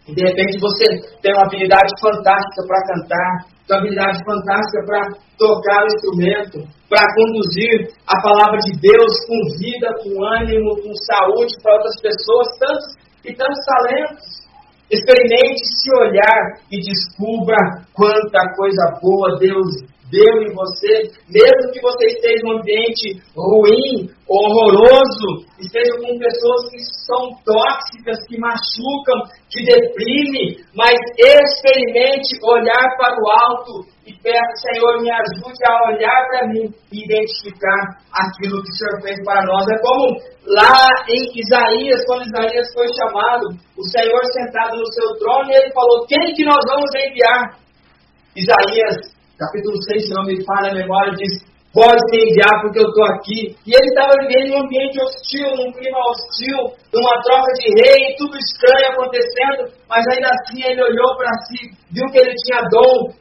De repente você tem uma habilidade fantástica para cantar, uma habilidade fantástica para tocar o instrumento, para conduzir a palavra de Deus com vida, com ânimo, com saúde para outras pessoas, tantos e tantos talentos. Experimente se olhar e descubra quanta coisa boa Deus deu em você, mesmo que você esteja em um ambiente ruim, horroroso, esteja com pessoas que são tóxicas, que machucam, que deprimem, mas experimente olhar para o alto e peça, Senhor, me ajude a olhar para mim e identificar aquilo que o Senhor fez para nós. É como lá em Isaías, quando Isaías foi chamado, o Senhor sentado no seu trono, e ele falou: Quem que nós vamos enviar? Isaías capítulo 6, se não me falha a memória, diz: Pode se enviar porque eu estou aqui. E ele estava vivendo em um ambiente hostil, num clima hostil, numa troca de rei, tudo estranho acontecendo, mas ainda assim ele olhou para si, viu que ele tinha dom,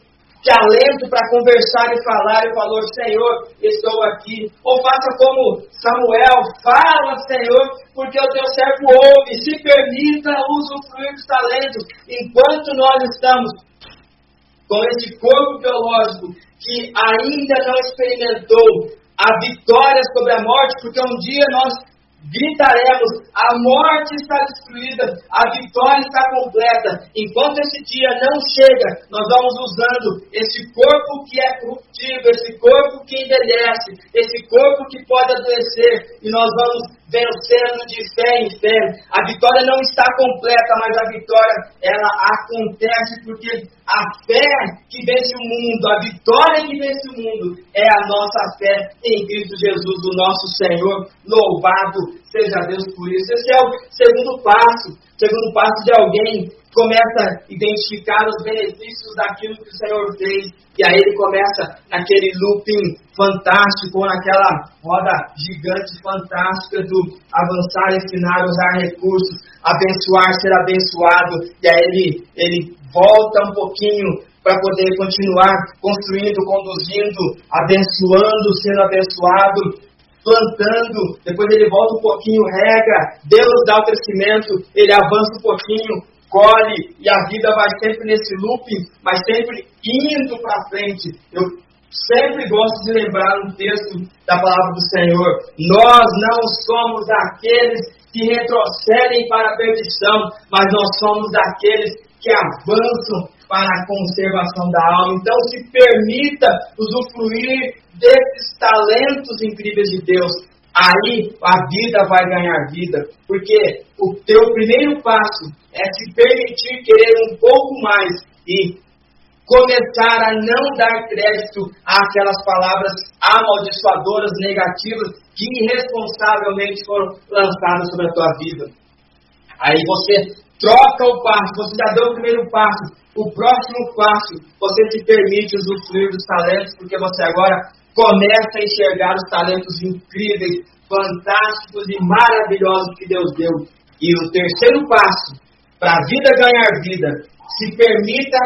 talento para conversar e falar, e falou: Senhor, estou aqui. Ou faça como Samuel, fala, Senhor, porque o teu servo ouve, se permita usufruir dos talentos, enquanto nós estamos com esse corpo biológico que ainda não experimentou a vitória sobre a morte, porque um dia nós gritaremos: a morte está destruída, a vitória está completa. Enquanto esse dia não chega, nós vamos usando esse corpo que é corruptível, esse corpo que envelhece, esse corpo que pode adoecer, e nós vamos vencendo de fé em fé. A vitória não está completa, mas a vitória ela acontece porque a fé que vence o mundo, a vitória que vence o mundo é a nossa fé em Cristo Jesus, o nosso Senhor. Louvado seja Deus por isso. Esse é o segundo passo, segundo passo de alguém começa a identificar os benefícios daquilo que o Senhor fez, e aí ele começa naquele looping fantástico, naquela roda gigante fantástica do avançar, ensinar, usar recursos, abençoar, ser abençoado, e aí ele, ele volta um pouquinho para poder continuar construindo, conduzindo, abençoando, sendo abençoado, plantando, depois ele volta um pouquinho, rega, Deus dá o crescimento, ele avança um pouquinho, e a vida vai sempre nesse looping, mas sempre indo para frente. Eu sempre gosto de lembrar um texto da palavra do Senhor. Nós não somos aqueles que retrocedem para a perdição, mas nós somos aqueles que avançam para a conservação da alma. Então, se permita usufruir desses talentos incríveis de Deus aí a vida vai ganhar vida, porque o teu primeiro passo é se permitir querer um pouco mais e começar a não dar crédito àquelas palavras amaldiçoadoras, negativas, que irresponsavelmente foram lançadas sobre a tua vida. Aí você troca o passo, você já deu o primeiro passo, o próximo passo, você se permite usufruir dos talentos, porque você agora começa a enxergar os talentos incríveis, fantásticos e maravilhosos que Deus deu. E o terceiro passo, para a vida ganhar vida, se permita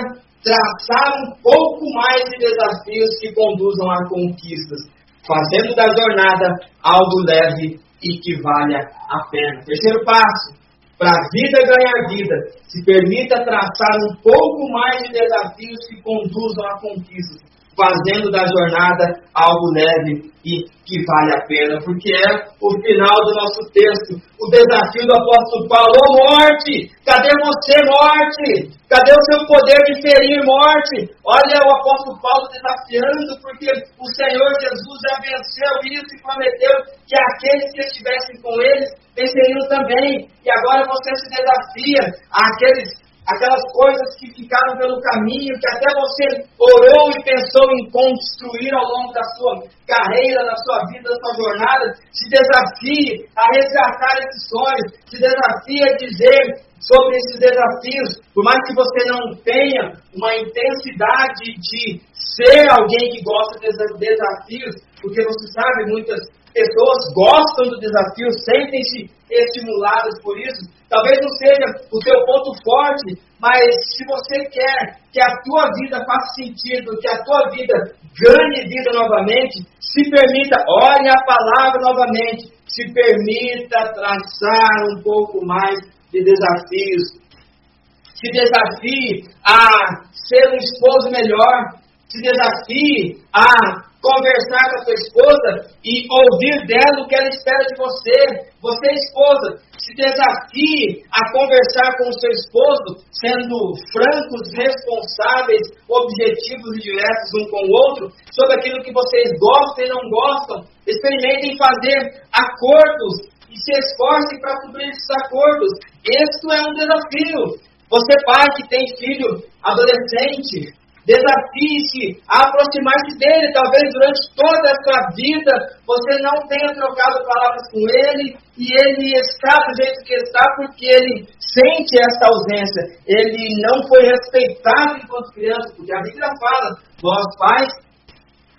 traçar um pouco mais de desafios que conduzam a conquistas, fazendo da jornada algo leve e que valha a pena. Terceiro passo, para a vida ganhar vida, se permita traçar um pouco mais de desafios que conduzam a conquistas, fazendo da jornada algo leve e que vale a pena, porque é o final do nosso texto, o desafio do apóstolo Paulo, ô morte, cadê você, morte? Cadê o seu poder de ferir morte? Olha o apóstolo Paulo desafiando, porque o Senhor Jesus já venceu isso e prometeu que aqueles que estivessem com eles venceriam também. E agora você se desafia àqueles aquelas coisas que ficaram pelo caminho, que até você orou e pensou em construir ao longo da sua carreira, da sua vida, da sua jornada, se desafie a resgatar esses sonhos, se desafie a dizer sobre esses desafios, por mais que você não tenha uma intensidade de ser alguém que gosta desses desafios, porque você sabe, muitas pessoas gostam do desafio, sentem-se estimuladas por isso. Talvez não seja o seu ponto forte, mas se você quer que a tua vida faça sentido, que a tua vida ganhe vida novamente, se permita, olhe a palavra novamente, se permita traçar um pouco mais de desafios. Se desafie a ser um esposo melhor, se desafie a conversar com a sua esposa e ouvir dela o que ela espera de você. Você, esposa, se desafie a conversar com o seu esposo, sendo francos, responsáveis, objetivos e diretos um com o outro, sobre aquilo que vocês gostam e não gostam. Experimentem fazer acordos e se esforcem para cumprir esses acordos. Isso é um desafio. Você, pai que tem filho adolescente, Desafie-se a aproximar-se dele. Talvez durante toda a sua vida você não tenha trocado palavras com ele e ele está do jeito que está porque ele sente essa ausência. Ele não foi respeitado enquanto criança, porque a Bíblia fala: vós pais,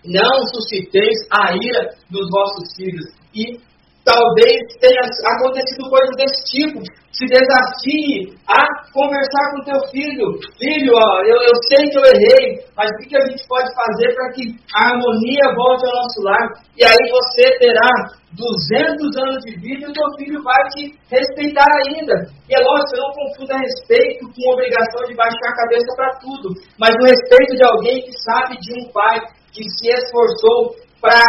não susciteis a ira dos vossos filhos. E talvez tenha acontecido coisas desse tipo se desafie a conversar com teu filho. Filho, ó, eu, eu sei que eu errei, mas o que a gente pode fazer para que a harmonia volte ao nosso lar? E aí você terá 200 anos de vida e o teu filho vai te respeitar ainda. E é lógico, eu não confundo respeito com obrigação de baixar a cabeça para tudo, mas o respeito de alguém que sabe de um pai que se esforçou para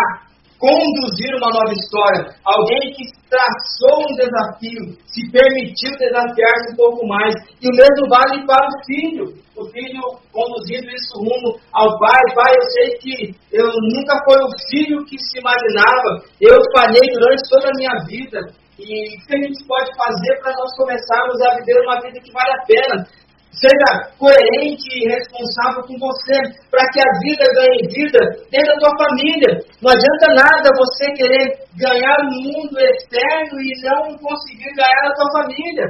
conduzir uma nova história, alguém que traçou um desafio, se permitiu desafiar-se um pouco mais. E o mesmo vale para o filho. O filho conduzindo isso rumo ao pai. Pai, eu sei que eu nunca fui o filho que se imaginava. Eu falhei durante toda a minha vida. E o que a gente pode fazer para nós começarmos a viver uma vida que vale a pena? Seja coerente e responsável com você, para que a vida ganhe vida dentro da tua família. Não adianta nada você querer ganhar o mundo externo e não conseguir ganhar a tua família.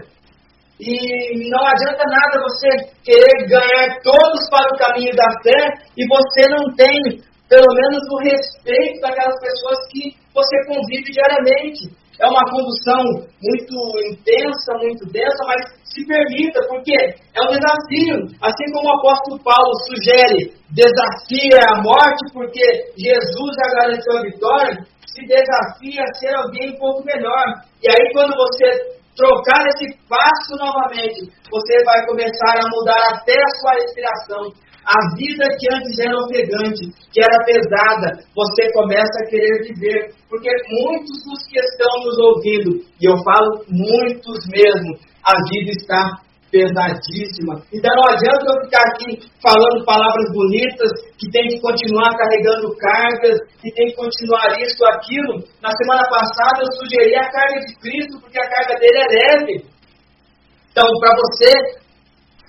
E não adianta nada você querer ganhar todos para o caminho da fé e você não tem, pelo menos, o respeito daquelas pessoas que você convive diariamente é uma condução muito intensa, muito densa, mas se permita, porque é um desafio. Assim como o apóstolo Paulo sugere, desafia a morte, porque Jesus já garantiu a vitória, se desafia a ser alguém um pouco melhor. E aí, quando você trocar esse passo novamente, você vai começar a mudar até a sua respiração. A vida que antes era ofegante, que era pesada, você começa a querer viver. Porque muitos dos que estão nos ouvindo, e eu falo muitos mesmo, a vida está pesadíssima. Então não adianta eu ficar aqui falando palavras bonitas, que tem que continuar carregando cargas, que tem que continuar isso, aquilo. Na semana passada eu sugeri a carga de Cristo, porque a carga dele é leve. Então, para você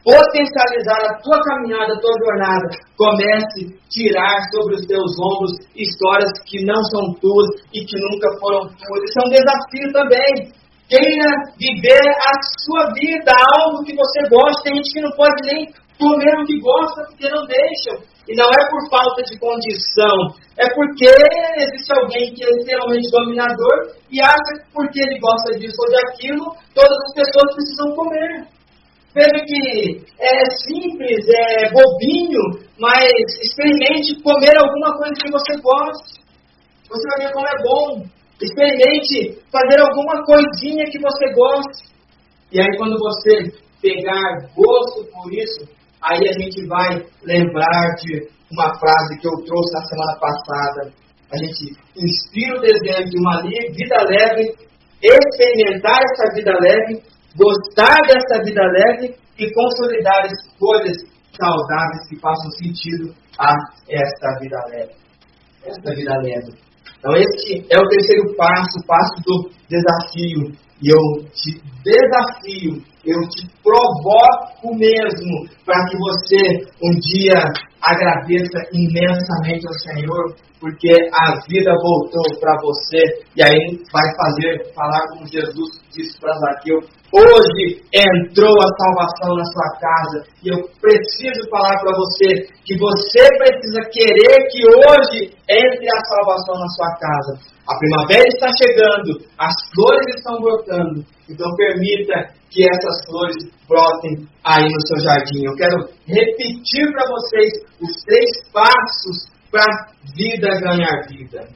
potencializar a tua caminhada, a tua jornada, comece a tirar sobre os teus ombros histórias que não são tuas e que nunca foram tuas. Isso é um desafio também. Queira viver a sua vida, algo que você gosta. Tem gente que não pode nem comer o que gosta porque não deixam. E não é por falta de condição, é porque existe alguém que é literalmente dominador e acha que porque ele gosta disso ou daquilo, todas as pessoas precisam comer. Veja que é simples, é bobinho, mas experimente comer alguma coisa que você goste. Você vai ver como é bom. Experimente fazer alguma coisinha que você goste. E aí quando você pegar gosto por isso, aí a gente vai lembrar de uma frase que eu trouxe na semana passada. A gente inspira o desejo de uma vida leve, experimentar essa vida leve gostar dessa vida leve e consolidar escolhas saudáveis que façam sentido a esta vida leve. Esta vida leve. Então, este é o terceiro passo, o passo do desafio. E eu te desafio, eu te provoco mesmo para que você um dia agradeça imensamente ao Senhor, porque a vida voltou para você e aí vai fazer falar como Jesus disse para Zaqueu, Hoje entrou a salvação na sua casa e eu preciso falar para você que você precisa querer que hoje entre a salvação na sua casa. A primavera está chegando, as flores estão brotando, então permita que essas flores brotem aí no seu jardim. Eu quero repetir para vocês os três passos para vida ganhar vida.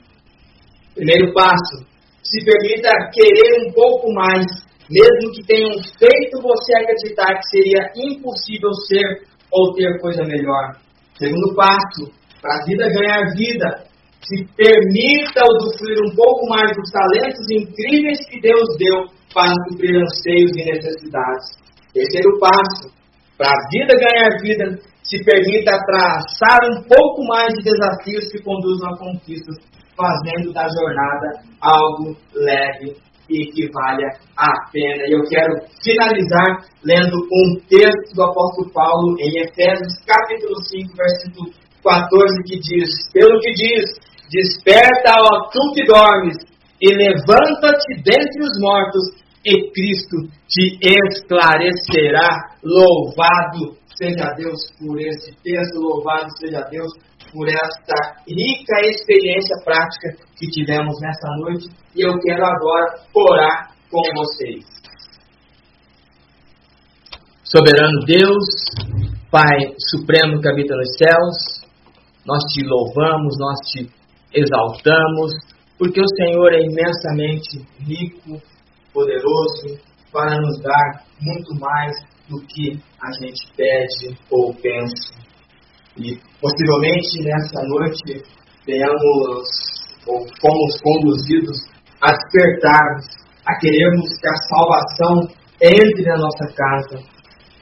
Primeiro passo, se permita querer um pouco mais mesmo que tenham feito você acreditar que seria impossível ser ou ter coisa melhor. Segundo passo, para a vida ganhar vida, se permita usufruir um pouco mais dos talentos incríveis que Deus deu para suprir anseios e necessidades. Terceiro passo, para a vida ganhar vida, se permita traçar um pouco mais de desafios que conduzam a conquistas, fazendo da jornada algo leve e que valha a pena. E eu quero finalizar lendo um texto do apóstolo Paulo em Efésios capítulo 5, versículo 14, que diz, pelo que diz, desperta, ó tu que dormes, e levanta-te dentre os mortos, e Cristo te esclarecerá. Louvado seja Deus por esse texto, louvado seja Deus por esta rica experiência prática que tivemos nesta noite e eu quero agora orar com vocês. Soberano Deus, Pai Supremo que habita nos céus, nós te louvamos, nós te exaltamos, porque o Senhor é imensamente rico, poderoso, para nos dar muito mais do que a gente pede ou pensa. E possivelmente nessa noite tenhamos ou fomos conduzidos a despertarmos, a querermos que a salvação entre na nossa casa.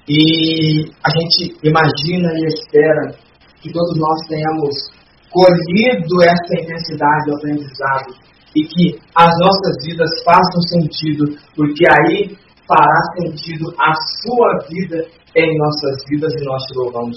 E a gente imagina e espera que todos nós tenhamos colhido essa intensidade do aprendizado e que as nossas vidas façam sentido, porque aí fará sentido a sua vida em nossas vidas e nós te louvamos.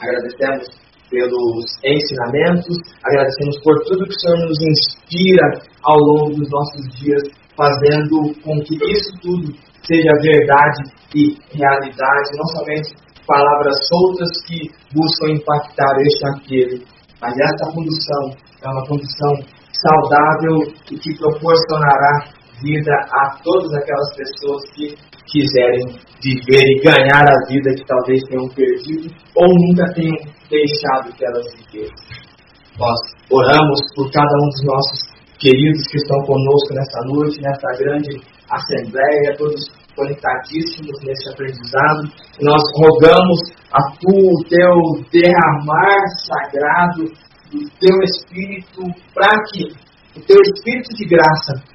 Agradecemos pelos ensinamentos, agradecemos por tudo que o Senhor nos inspira ao longo dos nossos dias, fazendo com que isso tudo seja verdade e realidade, não somente palavras soltas que buscam impactar este aquele, mas essa condução é uma condução saudável e que proporcionará vida a todas aquelas pessoas que quiserem viver e ganhar a vida que talvez tenham perdido ou nunca tenham deixado que elas vivessem. Nós oramos por cada um dos nossos queridos que estão conosco nesta noite, nesta grande assembleia, todos conectadíssimos neste aprendizado. Nós rogamos a tu, o teu derramar sagrado do teu Espírito, para que o teu Espírito de graça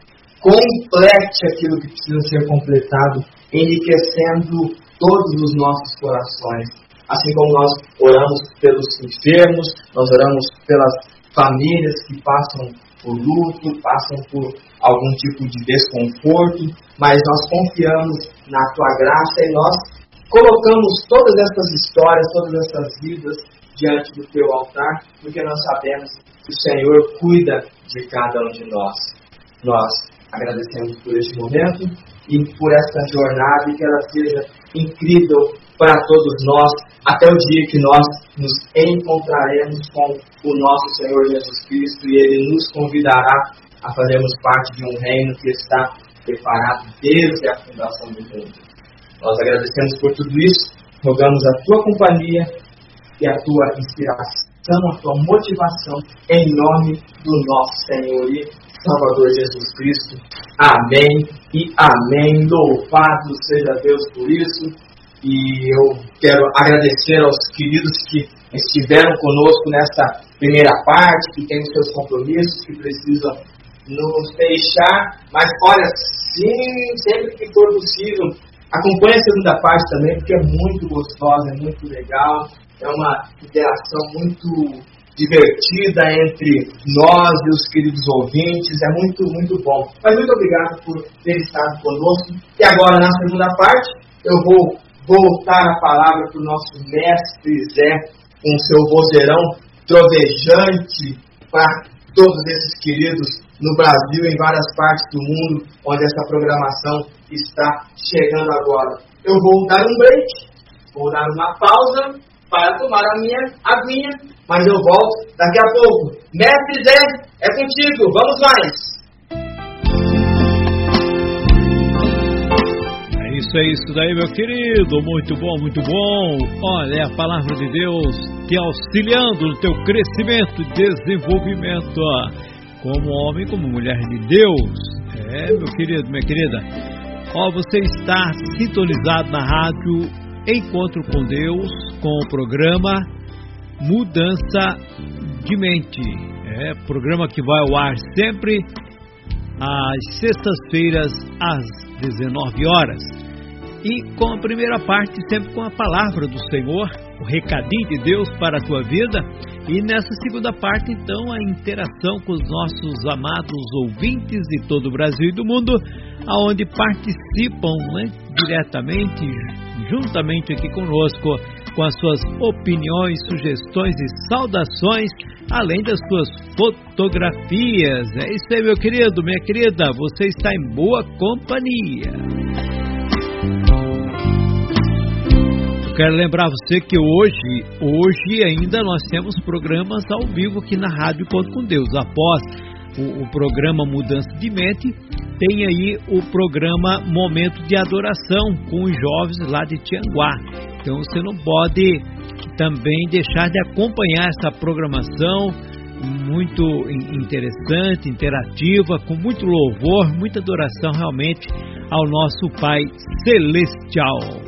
complete aquilo que precisa ser completado, enriquecendo todos os nossos corações. Assim como nós oramos pelos enfermos, nós oramos pelas famílias que passam por luto, passam por algum tipo de desconforto, mas nós confiamos na tua graça e nós colocamos todas essas histórias, todas essas vidas diante do teu altar, porque nós sabemos que o Senhor cuida de cada um de nós. Nós agradecemos por este momento e por esta jornada e que ela seja incrível para todos nós até o dia que nós nos encontraremos com o nosso Senhor Jesus Cristo e Ele nos convidará a fazermos parte de um reino que está preparado desde a fundação do mundo. Nós agradecemos por tudo isso, rogamos a tua companhia e a tua inspiração, a tua motivação, em nome do nosso Senhor e Salvador Jesus Cristo. Amém e amém. Louvado seja Deus por isso. E eu quero agradecer aos queridos que estiveram conosco nessa primeira parte, que têm seus compromissos, que precisam nos deixar. Mas olha, sim, sempre que for possível, acompanhe a segunda parte também, porque é muito gostosa, é muito legal, é uma interação muito divertida entre nós e os queridos ouvintes. É muito, muito bom. Mas muito obrigado por ter estado conosco. E agora, na segunda parte, eu vou voltar a palavra para o nosso mestre Zé, com seu vozeirão trovejante para todos esses queridos no Brasil e em várias partes do mundo onde essa programação está chegando agora. Eu vou dar um break, vou dar uma pausa para tomar a minha aguinha, mas eu volto daqui a pouco. Mestre Zé, é contigo, vamos mais! É isso, é isso daí, meu querido. Muito bom, muito bom. Olha, é a palavra de Deus te auxiliando no teu crescimento e desenvolvimento como homem, como mulher de Deus. É, meu querido, minha querida. Ó, você está sintonizado na rádio Encontro com Deus com o programa Mudança de Mente. É, programa que vai ao ar sempre às sextas-feiras às 19 horas. E com a primeira parte, sempre com a palavra do Senhor, o recadinho de Deus para a tua vida. E nessa segunda parte, então, a interação com os nossos amados ouvintes de todo o Brasil e do mundo, aonde participam né, diretamente, juntamente aqui conosco, com as suas opiniões, sugestões e saudações, além das suas fotografias. É isso aí, meu querido, minha querida, você está em boa companhia. quero lembrar você que hoje, hoje ainda nós temos programas ao vivo aqui na Rádio Conto com Deus. Após o, o, programa Mudança de Mente, tem aí o programa Momento de Adoração com os jovens lá de Tianguá. Então você não pode também deixar de acompanhar essa programação muito interessante, interativa, com muito louvor, muita adoração realmente ao nosso Pai Celestial.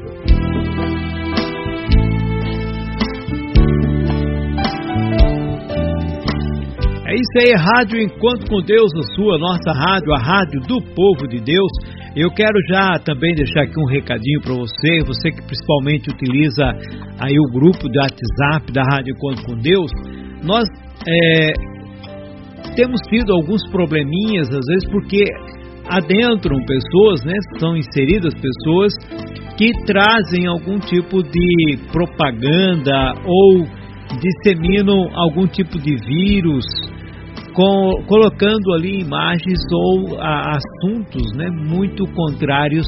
Isso aí, Rádio Enquanto com Deus, a sua, nossa rádio, a rádio do povo de Deus. Eu quero já também deixar aqui um recadinho para você, você que principalmente utiliza aí o grupo do WhatsApp da Rádio Enquanto com Deus. Nós é, temos tido alguns probleminhas, às vezes, porque adentram pessoas, né, são inseridas pessoas que trazem algum tipo de propaganda ou disseminam algum tipo de vírus com, colocando ali imagens ou a, assuntos né, muito contrários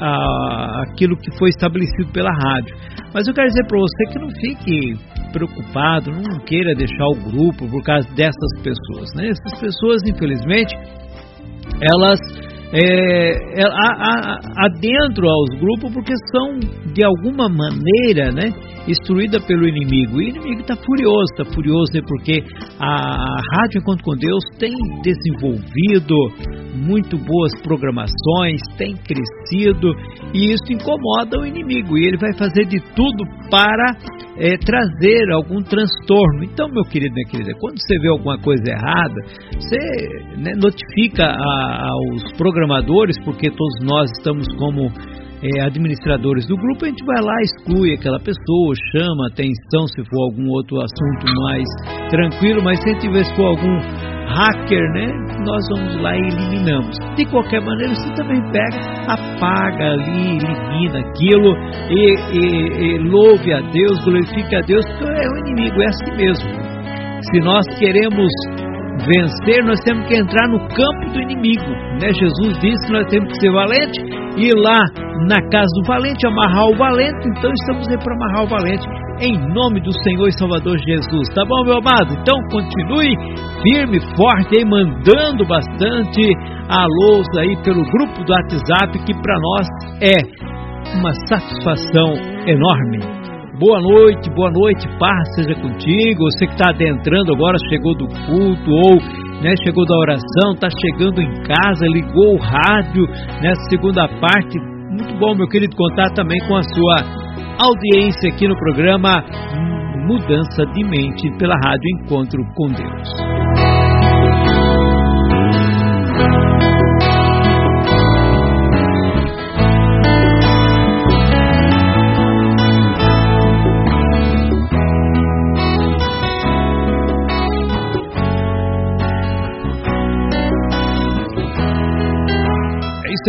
a, aquilo que foi estabelecido pela rádio. Mas eu quero dizer para você que não fique preocupado, não queira deixar o grupo por causa dessas pessoas. Né? Essas pessoas, infelizmente, elas é, adentro aos grupos porque são de alguma maneira, né, instruída pelo inimigo. E o inimigo está furioso, está furioso né, porque a Rádio Encontro com Deus tem desenvolvido muito boas programações, tem crescido e isso incomoda o inimigo e ele vai fazer de tudo para é, trazer algum transtorno. Então, meu querido, minha querida, quando você vê alguma coisa errada, você né, notifica a, aos programadores, porque todos nós estamos como é, administradores do grupo, a gente vai lá, exclui aquela pessoa, chama atenção se for algum outro assunto mais tranquilo, mas se gente se for algum hacker, né, nós vamos lá e eliminamos. De qualquer maneira, você também pega, apaga ali, elimina aquilo e, e, e louve a Deus, glorifique a Deus, porque é o inimigo, é assim mesmo. Se nós queremos vencer, nós temos que entrar no campo do inimigo. Né? Jesus disse que nós temos que ser valente ir lá na casa do valente, amarrar o valente, então estamos aí para amarrar o valente em nome do Senhor e Salvador Jesus. Tá bom, meu amado? Então continue firme, forte aí, mandando bastante alôs aí pelo grupo do WhatsApp, que para nós é uma satisfação enorme. Boa noite, boa noite, paz seja contigo. Você que está adentrando agora, chegou do culto ou né, chegou da oração, está chegando em casa, ligou o rádio nessa segunda parte. Muito bom, meu querido, contar também com a sua audiência aqui no programa Mudança de Mente pela Rádio Encontro com Deus.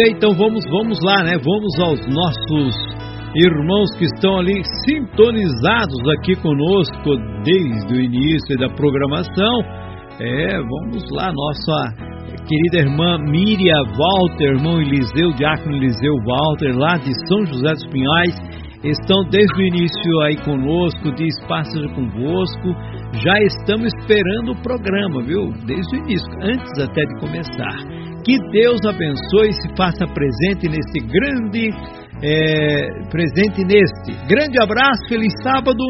Então vamos, vamos lá, né? Vamos aos nossos irmãos que estão ali sintonizados aqui conosco desde o início da programação. É, vamos lá, nossa querida irmã Miriam Walter, irmão Eliseu, diácono Eliseu Walter, lá de São José dos Pinhais, estão desde o início aí conosco, diz Passa convosco, já estamos esperando o programa, viu? Desde o início, antes até de começar. Que Deus abençoe e se faça presente nesse grande, é, presente neste. Grande abraço, feliz sábado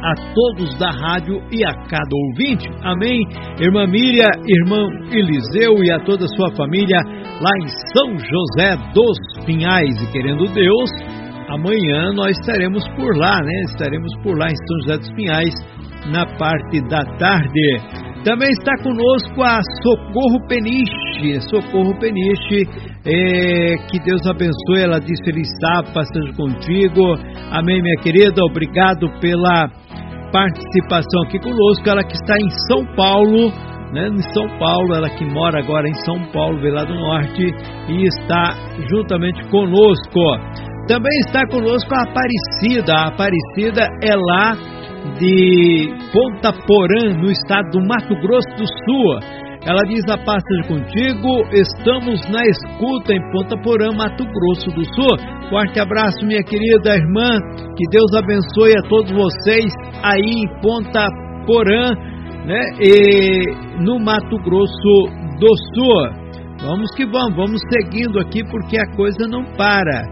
a todos da rádio e a cada ouvinte. Amém. Irmã Miriam, irmão Eliseu e a toda a sua família lá em São José dos Pinhais. E querendo Deus, amanhã nós estaremos por lá, né? Estaremos por lá em São José dos Pinhais na parte da tarde. Também está conosco a Socorro Peniche. Socorro Peniche, é, que Deus abençoe. Ela disse: Feliz sábado, passando contigo. Amém, minha querida. Obrigado pela participação aqui conosco. Ela que está em São Paulo, né, em São Paulo, ela que mora agora em São Paulo, lá do Norte, e está juntamente conosco. Também está conosco a Aparecida. A Aparecida é lá de Ponta Porã, no estado do Mato Grosso do Sul. Ela diz: A paz seja contigo, estamos na escuta em Ponta Porã, Mato Grosso do Sul. Forte abraço, minha querida irmã, que Deus abençoe a todos vocês aí em Ponta Porã, né, e no Mato Grosso do Sul. Vamos que vamos, vamos seguindo aqui porque a coisa não para.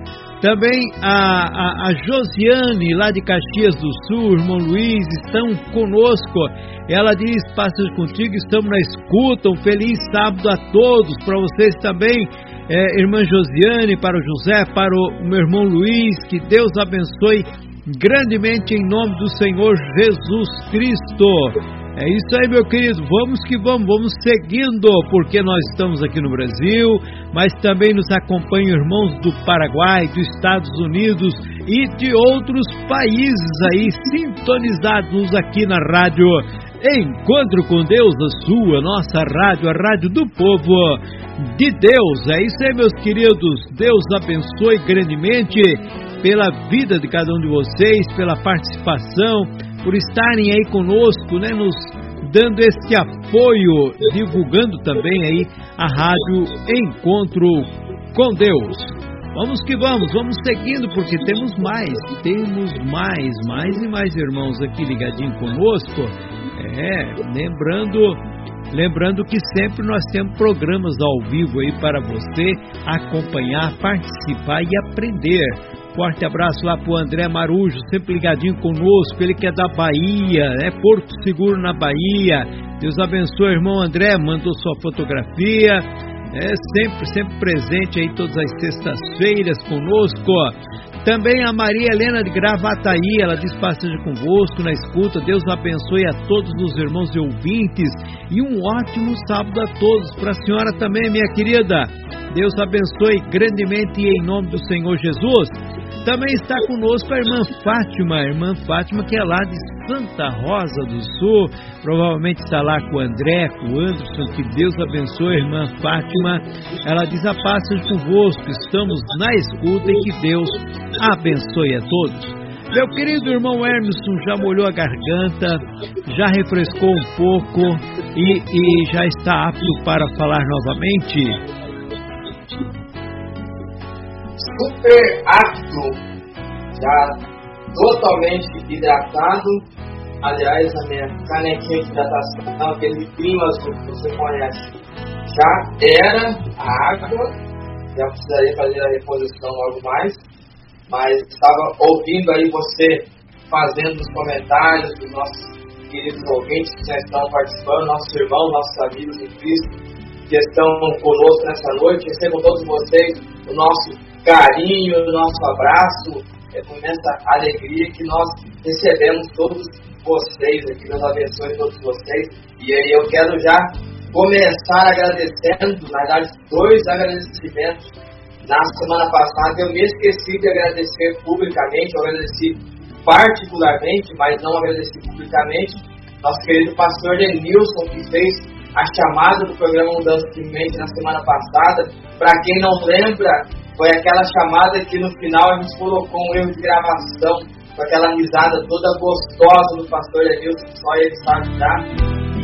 Também a, a, a, Josiane, lá de Caxias do Sul, irmão Luiz, estão conosco. Ela diz: Passa contigo, estamos na escuta. Um feliz sábado a todos. Para vocês também, é, irmã Josiane, para o José, para o meu irmão Luiz. Que Deus abençoe grandemente em nome do Senhor Jesus Cristo. É isso aí, meu querido. Vamos que vamos, vamos seguindo, porque nós estamos aqui no Brasil, mas também nos acompanham irmãos do Paraguai, dos Estados Unidos e de outros países aí sintonizados aqui na rádio Encontro com Deus, a sua, nossa rádio, a rádio do povo de Deus. É isso aí, meus queridos. Deus abençoe grandemente pela vida de cada um de vocês, pela participação por estarem aí conosco, né, nos dando esse apoio, divulgando também aí a rádio Encontro com Deus. Vamos que vamos, vamos seguindo porque temos mais, temos mais, mais e mais irmãos aqui ligadinho conosco. É, lembrando, lembrando que sempre nós temos programas ao vivo aí para você acompanhar, participar e aprender. Forte abraço lá pro André Marujo, sempre ligadinho conosco, ele que é da Bahia, né? Porto Seguro na Bahia. Deus abençoe, irmão André, mandou sua fotografia. É sempre, sempre presente aí todas as sextas-feiras conosco. Também a Maria Helena de Gravataí, ela diz passeja convosco na escuta. Deus abençoe a todos os irmãos e ouvintes e um ótimo sábado a todos. Para a senhora também, minha querida. Deus abençoe grandemente em nome do Senhor Jesus. Também está conosco a irmã Fátima, a irmã Fátima que é lá de Santa Rosa do Sul, provavelmente está lá com o André, com o Anderson, que Deus abençoe a irmã Fátima. Ela diz a paz seja convosco, estamos na escuta e que Deus abençoe a todos. Meu querido irmão Hermeson já molhou a garganta, já refrescou um pouco e, e já está apto para falar novamente super apto, já totalmente hidratado. Aliás, a minha canequinha de hidratação, aquele clima que você conhece, já era a água, já precisaria fazer a reposição logo mais, mas estava ouvindo aí você fazendo os comentários dos nossos queridos ouvintes que já estão participando, nossos irmãos, nossos amigos em Cristo, que estão conosco nessa noite. Recebo todos vocês o nosso carinho, o nosso abraço, é com essa alegria que nós recebemos todos vocês aqui, Deus abençoe todos vocês. E aí eu quero já começar agradecendo, na verdade, dois agradecimentos. Na semana passada eu me esqueci de agradecer publicamente, eu agradeci particularmente, mas não agradeci publicamente, nosso querido pastor Denilson, que fez a chamada do programa Mudança de Mente na semana passada. Para quem não lembra, foi aquela chamada que no final a gente colocou um erro de gravação, com aquela risada toda gostosa do pastor Edilson, só ele sabe dar.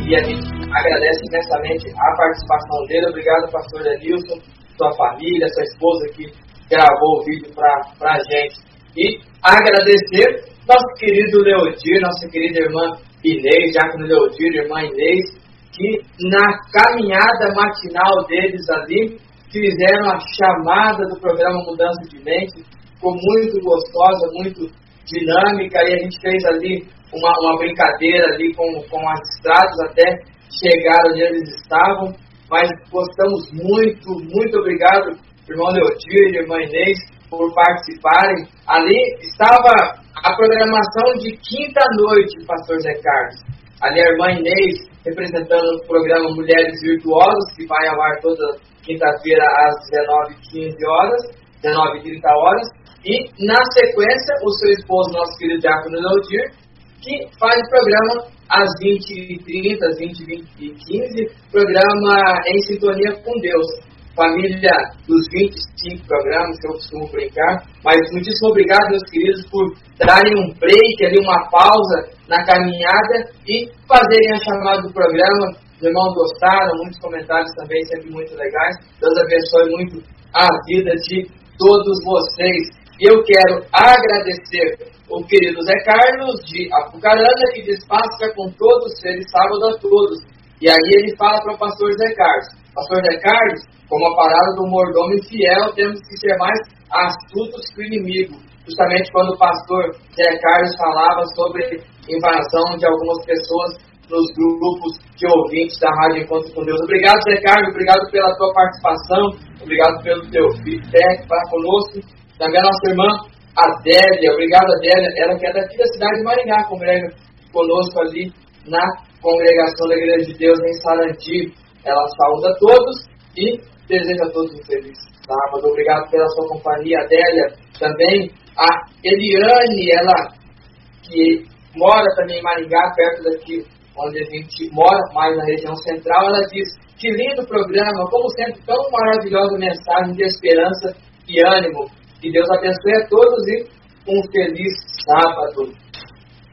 E a gente agradece imensamente a participação dele. Obrigado, pastor Edilson, sua família, sua esposa que gravou o vídeo para a gente. E agradecer nosso querido Leodir, nossa querida irmã Inês, Diácono Leodir, irmã Inês, que na caminhada matinal deles ali, fizeram a chamada do programa Mudança de Mente, ficou muito gostosa, muito dinâmica, e a gente fez ali uma, uma brincadeira ali com, com as estradas até chegar onde eles estavam, mas gostamos muito, muito obrigado, irmão Leotir, irmã Inês, por participarem. Ali estava a programação de quinta-noite, pastor Zé Carlos. Ali a irmã Inês representando o programa Mulheres Virtuosas, que vai ao ar toda quinta-feira às 19h15 horas, 19h30 horas. E, na sequência, o seu esposo, nosso querido Diácono Leodir, que faz o programa às 20h30, às 20h15, programa em sintonia com Deus. Família dos 25 programas que eu costumo brincar, mas muitíssimo obrigado, meus queridos, por darem um break ali, uma pausa na caminhada e fazerem a chamada do programa. Os irmãos gostaram, muitos comentários também, sempre muito legais. Deus abençoe muito a vida de todos vocês. Eu quero agradecer o querido Zé Carlos de Apucarana, que diz passa com todos, feliz sábado a todos. E aí ele fala para o pastor Zé Carlos, pastor Zé Carlos, como a parada do mordomo infiel, temos que ser mais astutos que o inimigo. Justamente quando o pastor Zé Carlos falava sobre invasão de algumas pessoas nos grupos de ouvintes da Rádio Encontro com Deus. Obrigado, Zé Carlos, obrigado pela tua participação, obrigado pelo teu feedback para conosco. Também a nossa irmã Adélia, obrigado Adélia, ela que é daqui da cidade de Maringá, congrega conosco ali na congregação da Igreja de Deus em Sarandi. Ela saúda a todos e deseja a todos um feliz sábado. Obrigado pela sua companhia, Adélia. Também a Eliane, ela que mora também em Maringá, perto daqui onde a gente mora, mais na região central, ela diz: Que lindo programa, como sempre, tão maravilhosa mensagem de esperança e ânimo. Que Deus abençoe a todos e um feliz sábado.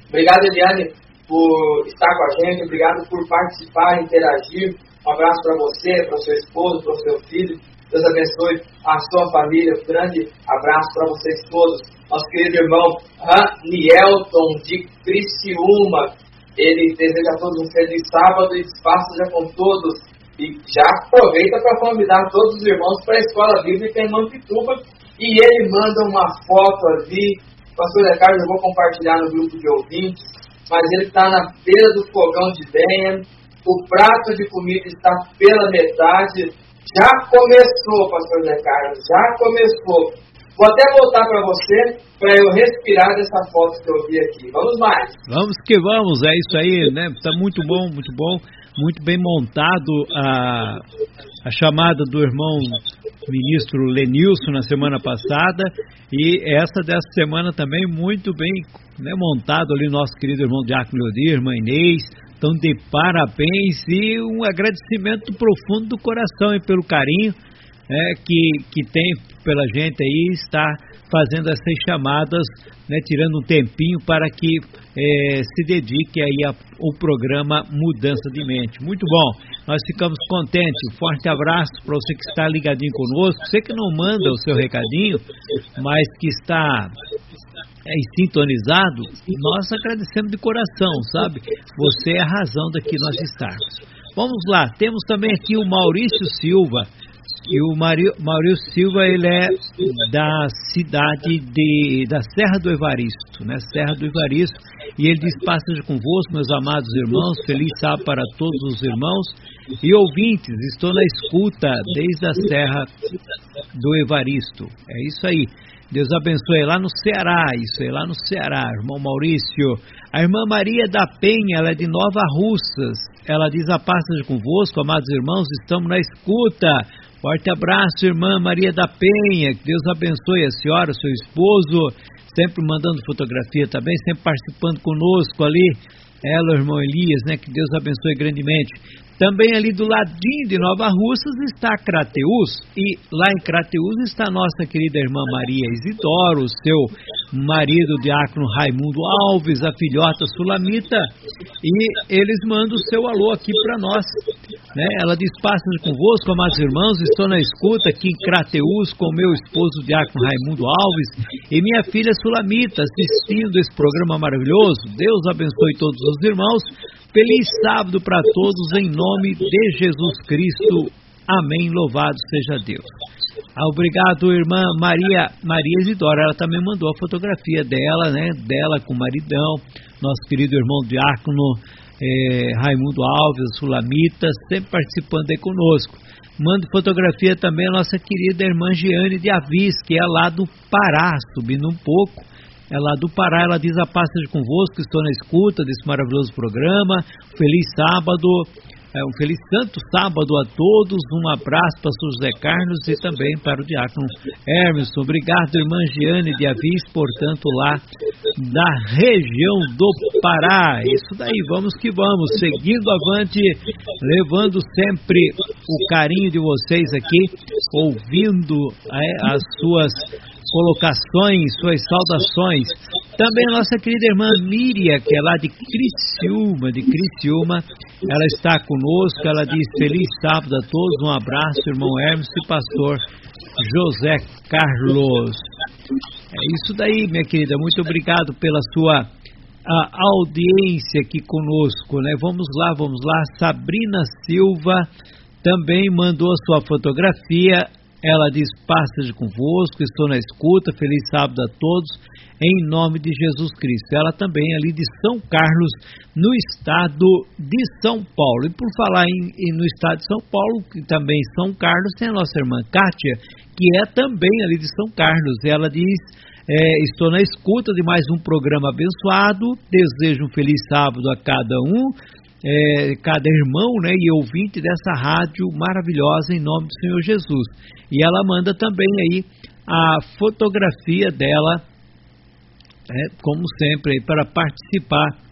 Obrigado, Eliane, por estar com a gente, obrigado por participar, interagir. Um abraço para você, para o seu esposo, para o seu filho. Deus abençoe a sua família. Um grande abraço para vocês todos. Nosso querido irmão Ranielton de Criciúma. Ele deseja a todos um feliz sábado e espaço já com todos. E já aproveita para convidar todos os irmãos para a Escola Bíblica em Mampituba e ele manda uma foto ali. Pastor Zé Carlos, eu vou compartilhar no grupo de ouvintes. Mas ele está na beira do fogão de lenha. O prato de comida está pela metade. Já começou, Pastor Zé Carlos, já começou. Vou até voltar para você para eu respirar dessa foto que eu vi aqui. Vamos mais. Vamos que vamos, é isso aí, né? Está muito bom, muito bom, muito bem montado a, a chamada do irmão ministro Lenilson na semana passada e essa dessa semana também muito bem né, montado ali nosso querido irmão Diácono Leodir, irmã Inês, então de parabéns e um agradecimento profundo do coração e pelo carinho é, que, que tem pela gente aí, está fazendo essas chamadas, né, tirando um tempinho para que é, se dedique aí ao programa Mudança de Mente. Muito bom, nós ficamos contentes. Forte abraço para você que está ligadinho conosco, você que não manda o seu recadinho, mas que está é, sintonizado, nós agradecemos de coração, sabe? Você é a razão daqui nós estarmos. Vamos lá, temos também aqui o Maurício Silva. E o Maurício Silva, ele é da cidade de, da Serra do Evaristo, né? Serra do Evaristo. E ele diz, passagem convosco, meus amados irmãos, feliz sábado para todos os irmãos e ouvintes. Estou na escuta desde a Serra do Evaristo. É isso aí. Deus abençoe lá no Ceará, isso aí, lá no Ceará, irmão Maurício. A irmã Maria da Penha, ela é de Nova Russas. Ela diz a paz seja convosco, amados irmãos, estamos na escuta. Forte abraço, irmã Maria da Penha. Que Deus abençoe a senhora, o seu esposo, sempre mandando fotografia também, sempre participando conosco ali. Ela, o irmão Elias, né? Que Deus abençoe grandemente. Também ali do ladinho de Nova Russas está Crateus e lá em Crateus está nossa querida irmã Maria Isidoro, o seu marido diácono Raimundo Alves, a filhota Sulamita e eles mandam o seu alô aqui para nós. Né? Ela diz: Passam convosco, amados irmãos, estou na escuta aqui em Crateus com meu esposo diácono Raimundo Alves e minha filha Sulamita assistindo esse programa maravilhoso. Deus abençoe todos os irmãos. Feliz sábado para todos, em nome de Jesus Cristo. Amém. Louvado seja Deus. Ah, obrigado, irmã Maria Maria Isidora. Ela também mandou a fotografia dela, né? Dela com o maridão, nosso querido irmão diácono é, Raimundo Alves, Sulamita, sempre participando aí conosco. Mando fotografia também a nossa querida irmã Giane de Avis, que é lá do Pará, subindo um pouco é lá do Pará, ela diz a paz seja convosco, estou na escuta desse maravilhoso programa. Feliz sábado, é, um feliz santo sábado a todos. Um abraço para o José Carlos e também para o Diácono Hermeson. Obrigado, irmã Giane de Avis, portanto, lá da região do Pará. Isso daí, vamos que vamos, seguindo avante, levando sempre o carinho de vocês aqui, ouvindo é, as suas colocações, suas saudações. Também a nossa querida irmã Míria, que é lá de Criciúma, de Criciúma, ela está conosco, ela diz feliz sábado a todos, um abraço, irmão Hermes e pastor José Carlos. É isso daí, minha querida, muito obrigado pela sua a audiência aqui conosco, né? Vamos lá, vamos lá. Sabrina Silva também mandou a sua fotografia. Ela diz: Paz convosco, estou na escuta, feliz sábado a todos, em nome de Jesus Cristo. Ela também ali de São Carlos, no estado de São Paulo. E por falar em, em, no estado de São Paulo, que também São Carlos, tem a nossa irmã Kátia, que é também ali de São Carlos. Ela diz: é, Estou na escuta de mais um programa abençoado, desejo um feliz sábado a cada um é, cada irmão né, e ouvinte dessa rádio maravilhosa em nome do Senhor Jesus. E ela manda também aí a fotografia dela, né, como sempre, para participar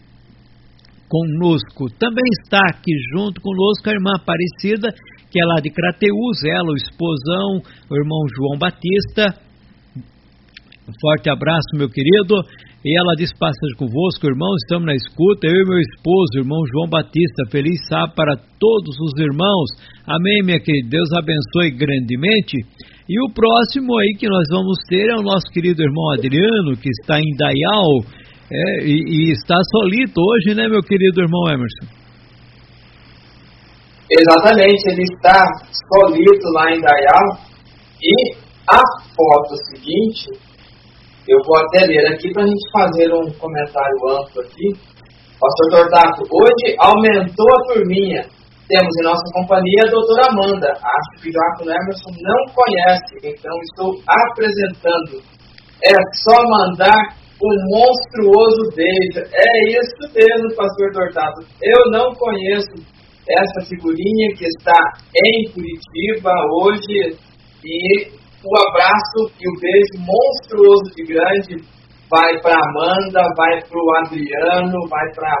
conosco. Também está aqui junto conosco a irmã Aparecida, que é lá de Crateus, ela, o esposão, o irmão João Batista. Um forte abraço, meu querido. E ela diz: Passagem convosco, irmãos, estamos na escuta. Eu e meu esposo, irmão João Batista. Feliz sábado para todos os irmãos. Amém, minha querida. Deus abençoe grandemente. E o próximo aí que nós vamos ter é o nosso querido irmão Adriano, que está em Dayal. É, e, e está solito hoje, né, meu querido irmão Emerson? Exatamente, ele está solito lá em Dayal. E a foto seguinte eu vou até ler aqui para a gente fazer um comentário amplo aqui. Pastor Tortato, hoje aumentou a turminha. Temos em nossa companhia a doutora Amanda. Acho que o Joaquim Emerson não conhece, então estou apresentando. É só mandar um monstruoso beijo. É isso mesmo, pastor Tortato. Eu não conheço essa figurinha que está em Curitiba hoje e o abraço e o beijo monstruoso de grande vai para Amanda, vai para o Adriano, vai para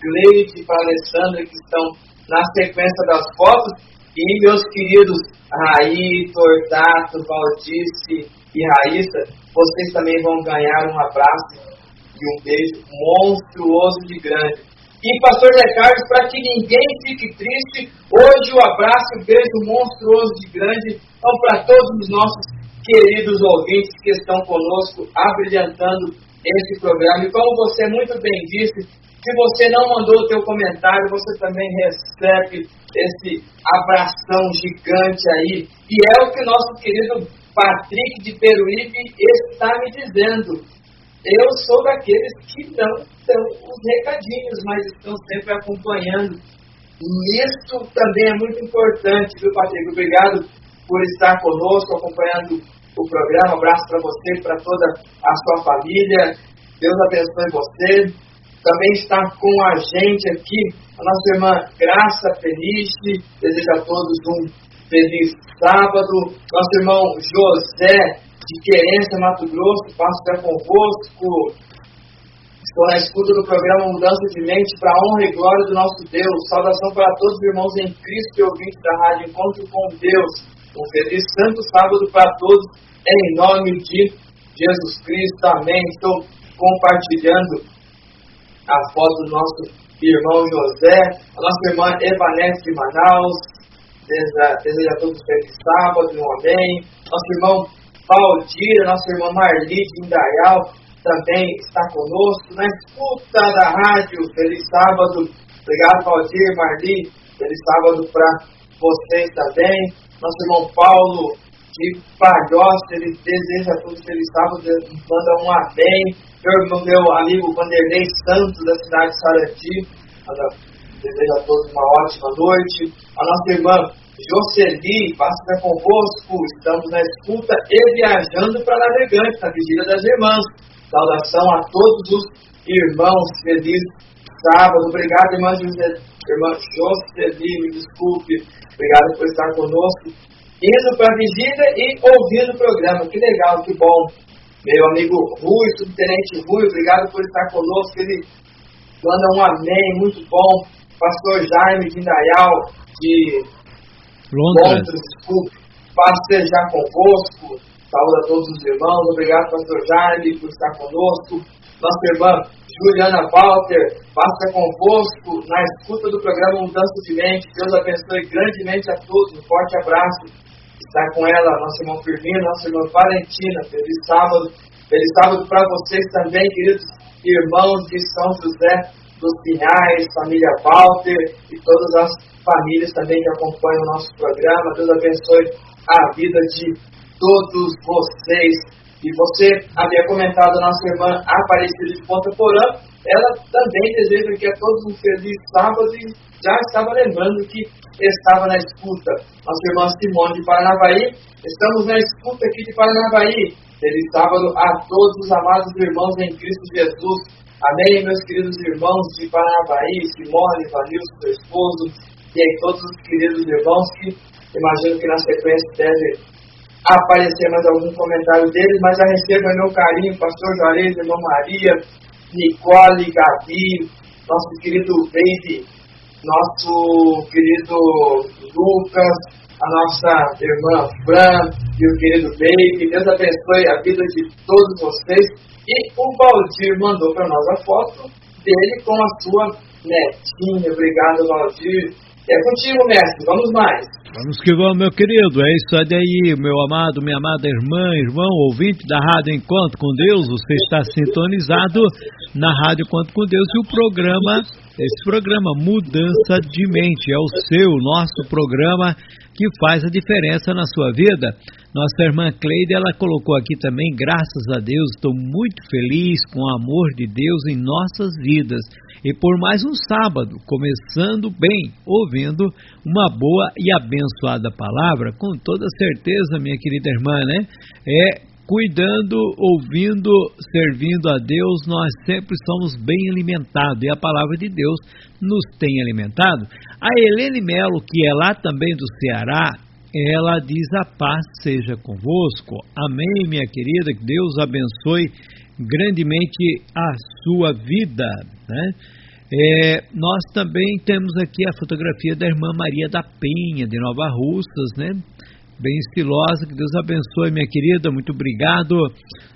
Gleide, para Alessandra, que estão na sequência das fotos. E meus queridos Raí, Tortato, Valdice e Raíssa, vocês também vão ganhar um abraço e um beijo monstruoso de grande. E Pastor Zé Carlos, para que ninguém fique triste, hoje o abraço e o beijo monstruoso de grande vão para todos os nossos queridos ouvintes que estão conosco, abrilhantando esse programa. E como você muito bem disse, se você não mandou o teu comentário, você também recebe esse abração gigante aí. E é o que nosso querido Patrick de Peruíbe está me dizendo. Eu sou daqueles que não dão os recadinhos, mas estão sempre acompanhando. E isso também é muito importante, viu, Patrick? Obrigado por estar conosco, acompanhando o programa. Um abraço para você, para toda a sua família. Deus abençoe você. Também está com a gente aqui a nossa irmã Graça Felice. Desejo a todos um feliz sábado. Nosso irmão José de Querência, Mato Grosso, passo para convosco. Estou na escuta do programa Mudança de Mente para a honra e glória do nosso Deus. Saudação para todos os irmãos em Cristo e ouvintes da Rádio Encontro com Deus. Um feliz santo sábado para todos, em nome de Jesus Cristo. Amém. Estou compartilhando a foto do nosso irmão José, a nossa irmã Evanete de Manaus. Deseja a todos feliz sábado, um amém. Nosso irmão Valdir, nossa irmã Marli de Indaial também está conosco na escuta da rádio. Feliz sábado. Obrigado, Valdir, Marli. Feliz sábado para vocês também. Nosso irmão Paulo de Palhoça, ele deseja a todos feliz sábado, manda um amém. Meu, meu amigo Vanderlei Santos, da cidade de Sarandi, deseja a todos uma ótima noite. A nossa irmã Jocely, passa convosco, estamos na escuta e viajando para Navegante, na vigília das irmãs. Saudação a todos os irmãos. Feliz sábado. Obrigado, irmã, José, irmã Jocely, me desculpe. Obrigado por estar conosco. Indo para a vigília e ouvindo o programa. Que legal, que bom. Meu amigo Rui, subtenente Rui, obrigado por estar conosco. Ele manda um amém, muito bom. Pastor Jaime de Indaial, de Londres, desculpe. Paz seja convosco. Saúde a todos os irmãos. Obrigado, pastor Jaime, por estar conosco. Nossa irmã Juliana Walter, passa convosco na escuta do programa Mudança de Mente. Deus abençoe grandemente a todos. Um forte abraço. Está com ela, nosso irmão Firmino, nossa irmã Valentina. Feliz sábado. Feliz sábado para vocês também, queridos irmãos de São José dos Pinhais, família Walter e todas as famílias também que acompanham o nosso programa. Deus abençoe a vida de todos vocês. E você havia comentado a nossa irmã Aparecida de Ponta Porã, ela também deseja que a todos um feliz sábado e já estava lembrando que estava na escuta. Nossa irmã Simone de Paranavaí, estamos na escuta aqui de Paranavaí. Feliz sábado a todos os amados irmãos em Cristo Jesus. Amém, meus queridos irmãos de Paranavaí, Simone, Vanilson, seu esposo, e aí todos os queridos irmãos que imagino que na sequência devem aparecer mais algum comentário deles, mas já recebo meu carinho, pastor Juarez, irmã Maria, Nicole, Gabi, nosso querido Baby, nosso querido Lucas, a nossa irmã Fran e o querido Baby. Deus abençoe a vida de todos vocês. E o Valdir mandou para nós a foto dele com a sua netinha. Obrigado, Valdir. É contigo, mestre. Vamos mais. Vamos que vamos, meu querido. É isso aí, meu amado, minha amada irmã, irmão, ouvinte da Rádio Encontro com Deus. Você está sintonizado na Rádio Encontro com Deus e o programa, esse programa Mudança de Mente, é o seu, nosso programa que faz a diferença na sua vida. Nossa irmã Cleide, ela colocou aqui também, graças a Deus, estou muito feliz com o amor de Deus em nossas vidas e por mais um sábado, começando bem, ouvindo uma boa e abençoada palavra, com toda certeza, minha querida irmã, né? É cuidando, ouvindo, servindo a Deus, nós sempre somos bem alimentados e a palavra de Deus nos tem alimentado. A Helene Melo, que é lá também do Ceará, ela diz: A paz seja convosco. Amém, minha querida, que Deus abençoe grandemente a sua vida. Né? É, nós também temos aqui a fotografia da irmã Maria da Penha, de Nova Russas, né? Bem estilosa. Que Deus abençoe, minha querida. Muito obrigado.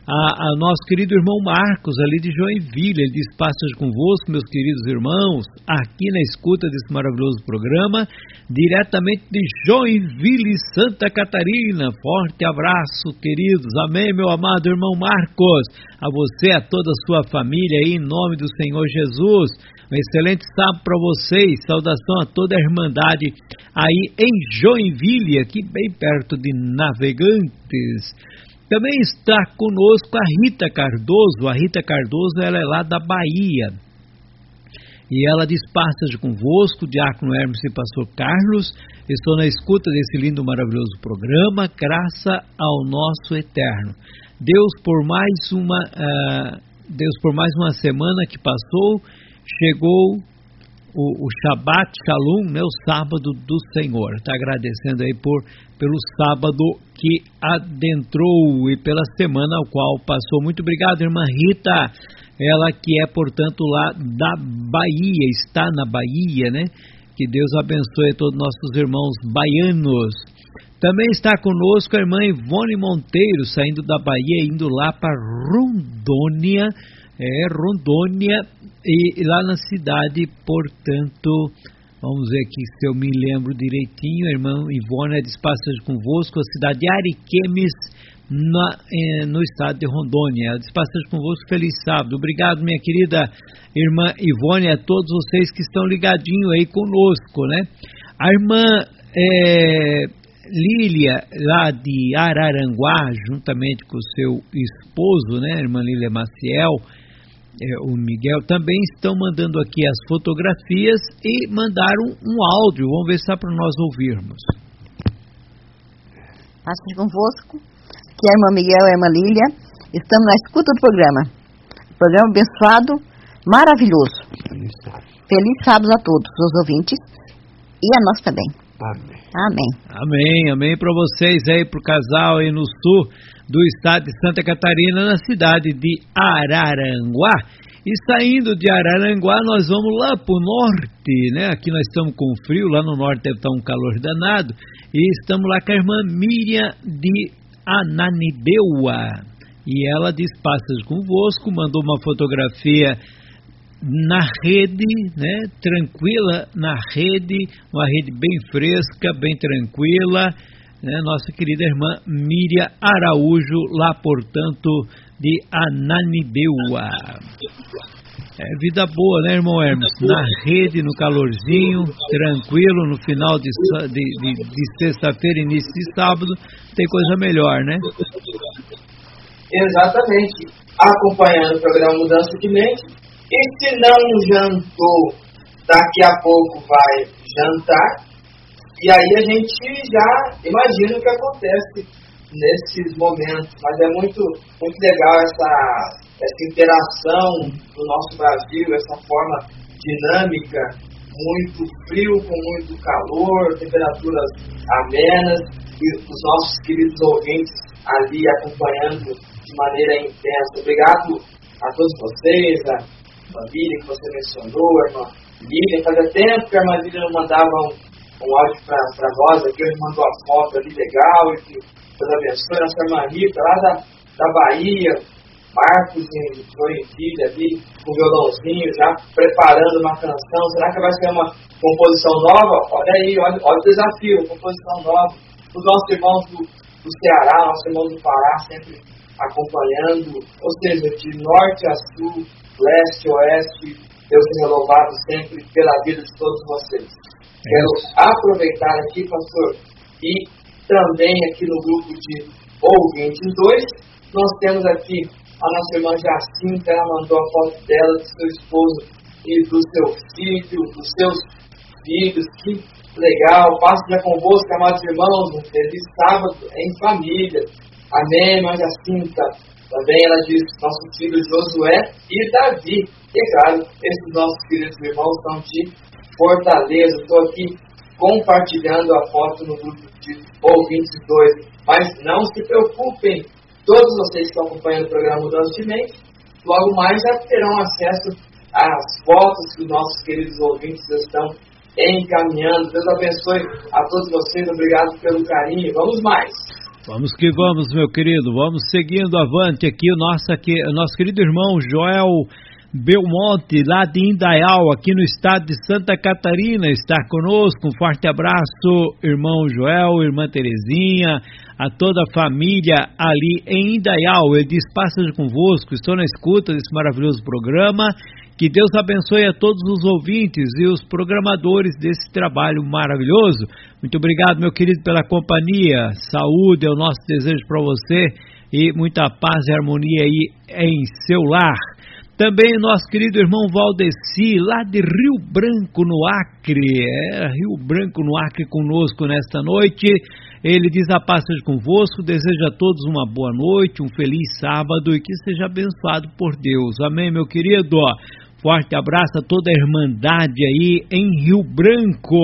A, a nosso querido irmão Marcos, ali de Joinville. Ele diz: Passas convosco, meus queridos irmãos, aqui na escuta desse maravilhoso programa, diretamente de Joinville, Santa Catarina. Forte abraço, queridos. Amém, meu amado irmão Marcos. A você, a toda a sua família aí, em nome do Senhor Jesus. Um excelente sábado para vocês. Saudação a toda a Irmandade aí em Joinville, aqui bem perto de Navegantes. Também está conosco a Rita Cardoso. A Rita Cardoso ela é lá da Bahia. E ela diz: Passas convosco, Diácono Hermes e Pastor Carlos. Estou na escuta desse lindo, maravilhoso programa, graça ao nosso eterno. Deus por mais uma, uh, Deus por mais uma semana que passou, chegou o, o Shabbat Shalom, né, o sábado do Senhor. Está agradecendo aí por, pelo sábado que adentrou e pela semana ao qual passou. Muito obrigado, irmã Rita. Ela que é, portanto, lá da Bahia, está na Bahia, né? Que Deus abençoe todos nossos irmãos baianos. Também está conosco a irmã Ivone Monteiro, saindo da Bahia, indo lá para Rondônia, é, Rondônia, e lá na cidade, portanto, vamos ver aqui se eu me lembro direitinho, a irmã Ivone é de Convosco, a cidade de Ariquemes, na, eh, no estado de Rondônia. Passagem Convosco, feliz sábado. Obrigado, minha querida irmã Ivone, a todos vocês que estão ligadinho aí conosco, né? A irmã é, Lília, lá de Araranguá, juntamente com o seu esposo, né, a irmã Lília Maciel, é, o Miguel, também estão mandando aqui as fotografias e mandaram um áudio. Vamos ver se dá para nós ouvirmos. Paz convosco, que é a irmã Miguel e a irmã Lília. Estamos na escuta do programa. Programa abençoado, maravilhoso. Feliz sábado a todos os ouvintes e a nós também. Amém. Amém. Amém, amém para vocês aí, para o casal aí no sul do estado de Santa Catarina, na cidade de Araranguá. E saindo de Araranguá, nós vamos lá para o norte, né? Aqui nós estamos com frio, lá no norte deve estar um calor danado. E estamos lá com a irmã Miriam de Ananideua. E ela diz passas convosco, mandou uma fotografia na rede, né, tranquila na rede, uma rede bem fresca, bem tranquila, né, nossa querida irmã Miriam Araújo, lá portanto de Ananideua. É vida boa, né, irmão Hermes? Na rede, no calorzinho, tranquilo, no final de, de, de, de sexta-feira, início de sábado, tem coisa melhor, né? Exatamente. Acompanhando o programa Mudança de Mente, e se não jantou, daqui a pouco vai jantar. E aí a gente já imagina o que acontece nesses momentos. Mas é muito, muito legal essa, essa interação do nosso Brasil, essa forma dinâmica, muito frio com muito calor, temperaturas amenas, e os nossos queridos ouvintes ali acompanhando de maneira intensa. Obrigado a todos vocês, a família que você mencionou, a irmã Lívia. Fazia tempo que a irmã Lívia não mandava um, um áudio para nós aqui, ele mandou a foto ali legal, e que Deus abençoe. Nossa irmã Rita, lá da, da Bahia, Marcos em Joinville ali, com o violãozinho, já preparando uma canção. Será que vai ser uma composição nova? Olha aí, olha, olha o desafio, composição nova. Os nossos irmãos do, do Ceará, nossos irmãos do Pará, sempre acompanhando, ou seja, de norte a sul, leste, oeste, Deus seja louvado sempre pela vida de todos vocês. Quero aproveitar aqui, pastor, e também aqui no grupo de ouvintes 2, nós temos aqui a nossa irmã Jacinta, ela mandou a foto dela, do seu esposo e do seu filho, dos seus filhos, que legal, passo já convosco, amados irmãos, um feliz sábado em família. Amém, irmã Jacinta. Também ela diz nosso filho Josué e Davi. E claro, esses nossos queridos irmãos são de Fortaleza. Estou aqui compartilhando a foto no grupo de ouvintes dois. Mas não se preocupem, todos vocês que estão acompanhando o programa Mudança de logo mais já terão acesso às fotos que os nossos queridos ouvintes estão encaminhando. Deus abençoe a todos vocês. Obrigado pelo carinho. Vamos mais. Vamos que vamos, meu querido. Vamos seguindo avante aqui o nosso, aqui, nosso querido irmão Joel Belmonte, lá de Indaial, aqui no estado de Santa Catarina, está conosco. Um forte abraço, irmão Joel, irmã Terezinha, a toda a família ali em Indaial. Ele diz: Passagem convosco, estou na escuta desse maravilhoso programa que Deus abençoe a todos os ouvintes e os programadores desse trabalho maravilhoso. Muito obrigado, meu querido, pela companhia. Saúde é o nosso desejo para você e muita paz e harmonia aí em seu lar. Também nosso querido irmão Valdeci, lá de Rio Branco, no Acre. É, Rio Branco, no Acre, conosco nesta noite. Ele diz a paz seja convosco, deseja a todos uma boa noite, um feliz sábado e que seja abençoado por Deus. Amém, meu querido? Forte abraço a toda a Irmandade aí em Rio Branco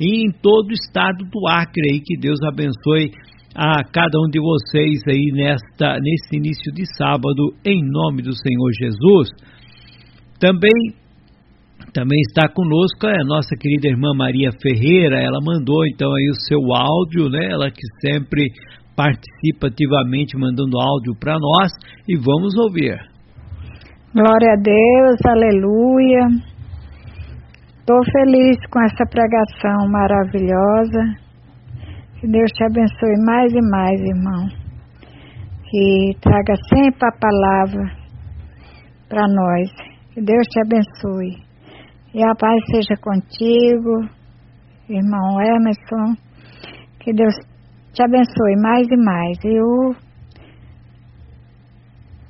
e em todo o estado do Acre aí. Que Deus abençoe a cada um de vocês aí nesta, nesse início de sábado, em nome do Senhor Jesus. Também também está conosco a nossa querida irmã Maria Ferreira, ela mandou então aí o seu áudio, né? Ela que sempre participa ativamente mandando áudio para nós e vamos ouvir. Glória a Deus, aleluia. Estou feliz com essa pregação maravilhosa. Que Deus te abençoe mais e mais, irmão. Que traga sempre a palavra para nós. Que Deus te abençoe. E a paz seja contigo, irmão Emerson. Que Deus te abençoe mais e mais. E o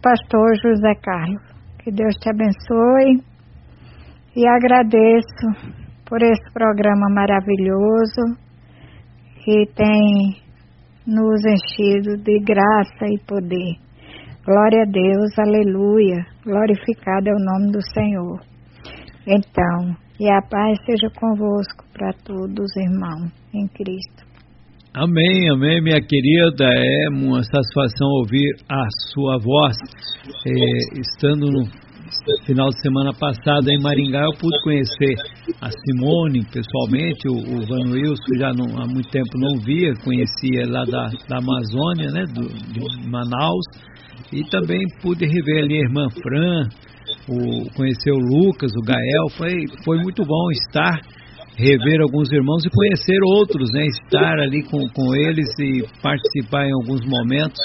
pastor José Carlos. Que Deus te abençoe. E agradeço por esse programa maravilhoso que tem nos enchido de graça e poder. Glória a Deus, aleluia. Glorificado é o nome do Senhor. Então, e a paz seja convosco para todos, irmãos, em Cristo. Amém, amém, minha querida. É uma satisfação ouvir a sua voz. É, estando no final de semana passado em Maringá, eu pude conhecer a Simone pessoalmente, o, o Van Wilson já não, há muito tempo não via, conhecia lá da, da Amazônia, né, do, de Manaus, e também pude rever ali a irmã Fran, o, conhecer o Lucas, o Gael, foi, foi muito bom estar, rever alguns irmãos e conhecer outros, né? Estar ali com, com eles e participar em alguns momentos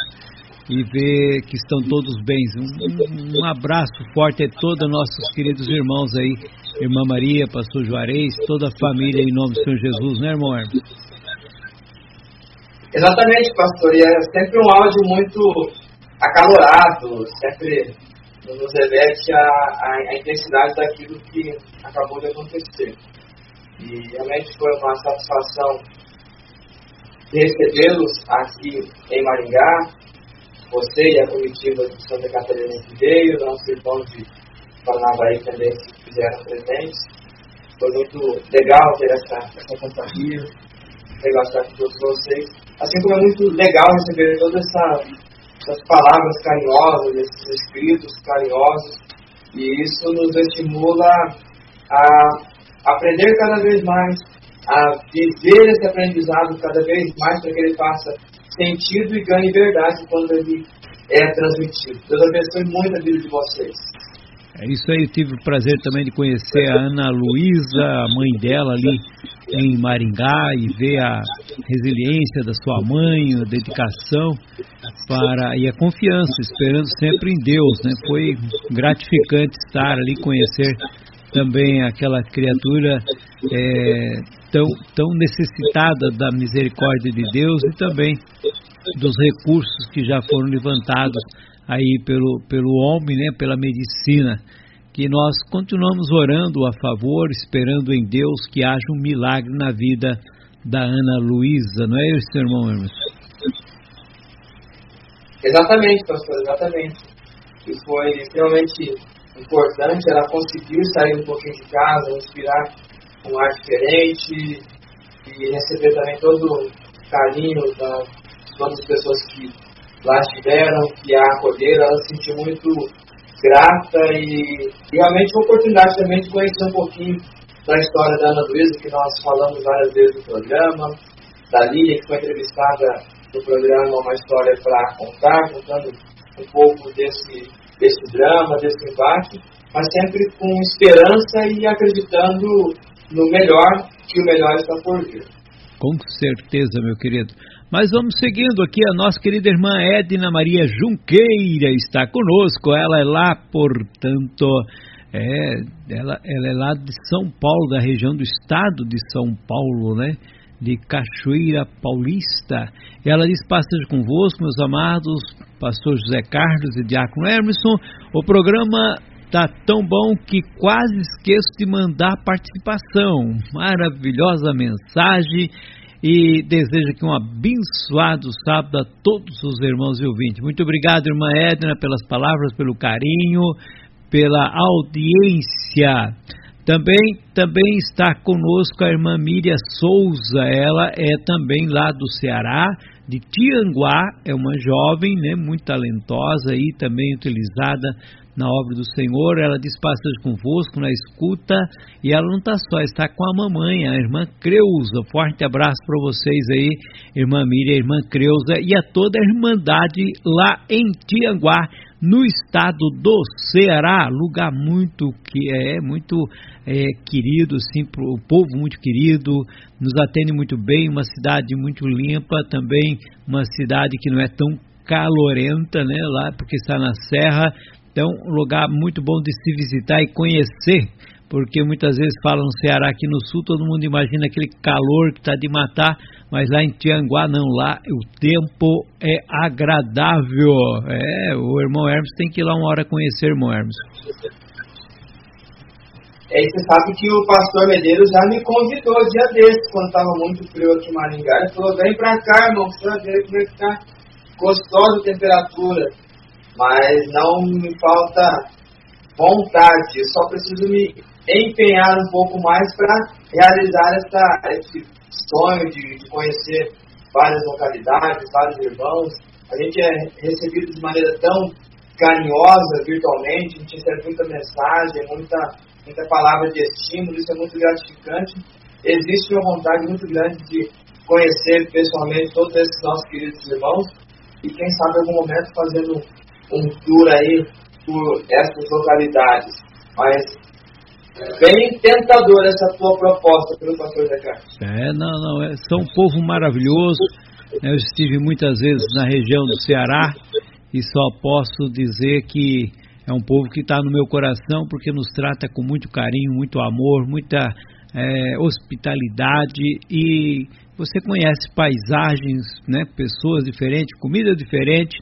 e ver que estão todos bens. Um, um abraço forte a todos nossos queridos irmãos aí, irmã Maria, pastor Juarez, toda a família em nome do Senhor Jesus, né, irmão? Exatamente, pastor, e é sempre um áudio muito acalorado, sempre nos reveste a, a, a, intensidade daquilo que acabou de acontecer. E realmente foi uma satisfação recebê-los aqui em Maringá, você e a comitiva de Santa Catarina que veio, nossos irmãos de Paranabaí também se fizeram presentes. Foi muito legal ter essa, essa companhia, legal estar com todos vocês. Assim como é muito legal receber toda essa essas palavras carinhosas, esses escritos carinhosos, e isso nos estimula a aprender cada vez mais, a viver esse aprendizado cada vez mais para que ele faça sentido e ganhe verdade quando ele é transmitido. Deus abençoe muito a vida de vocês. É isso aí, eu tive o prazer também de conhecer a Ana Luísa, a mãe dela ali em Maringá e ver a resiliência da sua mãe, a dedicação para e a confiança, esperando sempre em Deus, né? Foi gratificante estar ali conhecer também aquela criatura é, tão tão necessitada da misericórdia de Deus e também dos recursos que já foram levantados aí pelo, pelo homem, né, pela medicina, que nós continuamos orando a favor, esperando em Deus que haja um milagre na vida da Ana Luísa, não é isso, irmão Hermes? Exatamente, pastor, exatamente. E foi extremamente importante, ela conseguiu sair um pouquinho de casa, respirar um ar diferente e receber também todo o carinho da todas as pessoas que lá estiveram, que a acolheram, ela se sentiu muito grata e, realmente uma oportunidade também de conhecer um pouquinho da história da Ana Luísa, que nós falamos várias vezes no programa, da Lília, que foi entrevistada no programa Uma História para Contar, contando um pouco desse, desse drama, desse embate, mas sempre com esperança e acreditando no melhor, que o melhor está por vir. Com certeza, meu querido. Mas vamos seguindo aqui, a nossa querida irmã Edna Maria Junqueira está conosco. Ela é lá, portanto, é, ela, ela é lá de São Paulo, da região do estado de São Paulo, né? De Cachoeira Paulista. Ela diz: Pastor convosco, meus amados, pastor José Carlos e Diácono Emerson. O programa tá tão bom que quase esqueço de mandar participação. Maravilhosa mensagem e desejo aqui um abençoado sábado a todos os irmãos e ouvintes. Muito obrigado, irmã Edna, pelas palavras, pelo carinho, pela audiência. Também, também está conosco a irmã Miriam Souza, ela é também lá do Ceará, de Tianguá, é uma jovem, né, muito talentosa e também utilizada na obra do Senhor. Ela diz passagem convosco na escuta e ela não está só, está com a mamãe, a irmã Creuza. Forte abraço para vocês aí, irmã Miriam, irmã Creuza e a toda a irmandade lá em Tianguá no estado do Ceará, lugar muito que é muito é, querido, assim, o povo muito querido, nos atende muito bem, uma cidade muito limpa, também uma cidade que não é tão calorenta, né, lá porque está na serra, então um lugar muito bom de se visitar e conhecer porque muitas vezes falam no Ceará aqui no sul, todo mundo imagina aquele calor que está de matar, mas lá em Tianguá não, lá o tempo é agradável. É, o irmão Hermes tem que ir lá uma hora conhecer, irmão Hermes. É, você sabe que o pastor Medeiros já me convidou dia desse, quando estava muito frio aqui em Maringá. Ele falou: vem pra cá, irmão, você vai ver como é que tá gostosa a temperatura. Mas não me falta vontade, eu só preciso me empenhar um pouco mais para realizar essa, esse sonho de, de, conhecer várias localidades, vários irmãos. A gente é recebido de maneira tão carinhosa virtualmente, a gente recebe muita mensagem, muita, muita palavra de estímulo, isso é muito gratificante. Existe uma vontade muito grande de conhecer pessoalmente todos esses nossos queridos irmãos e quem sabe em algum momento fazendo um tour aí por essas localidades. Mas bem tentador essa tua proposta pelo pastor Carlos. É, não, não, é, são um povo maravilhoso. Eu estive muitas vezes na região do Ceará e só posso dizer que é um povo que está no meu coração porque nos trata com muito carinho, muito amor, muita é, hospitalidade e você conhece paisagens, né, pessoas diferentes, comida diferente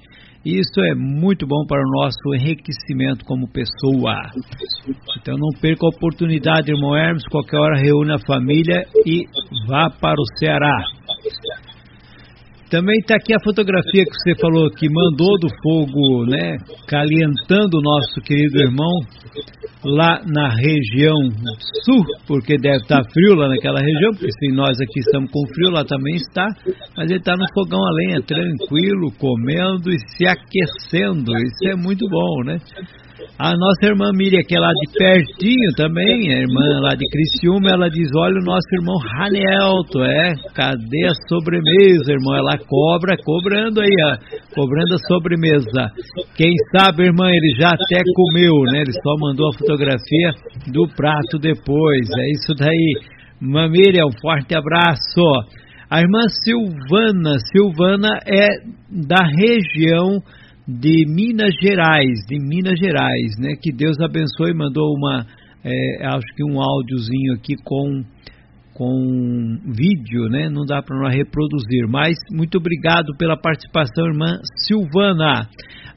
isso é muito bom para o nosso enriquecimento como pessoa. Então não perca a oportunidade, irmão Hermes, qualquer hora reúne a família e vá para o Ceará. Também está aqui a fotografia que você falou que mandou do fogo, né? Calientando o nosso querido irmão lá na região sul, porque deve estar tá frio lá naquela região, porque se nós aqui estamos com frio, lá também está, mas ele está no fogão a lenha, tranquilo, comendo e se aquecendo. Isso é muito bom, né? A nossa irmã Miriam, que é lá de pertinho também, a irmã lá de Criciúma, ela diz: Olha o nosso irmão Ranielto, é, cadê a sobremesa, irmão? Ela cobra, cobrando aí, ó, cobrando a sobremesa. Quem sabe, irmã, ele já até comeu, né? Ele só mandou a fotografia do prato depois. É isso daí. Irmã Miriam, um forte abraço. A irmã Silvana, Silvana é da região de Minas Gerais, de Minas Gerais, né? Que Deus abençoe, mandou uma, é, acho que um áudiozinho aqui com com vídeo, né? Não dá para nós reproduzir, mas muito obrigado pela participação, irmã Silvana.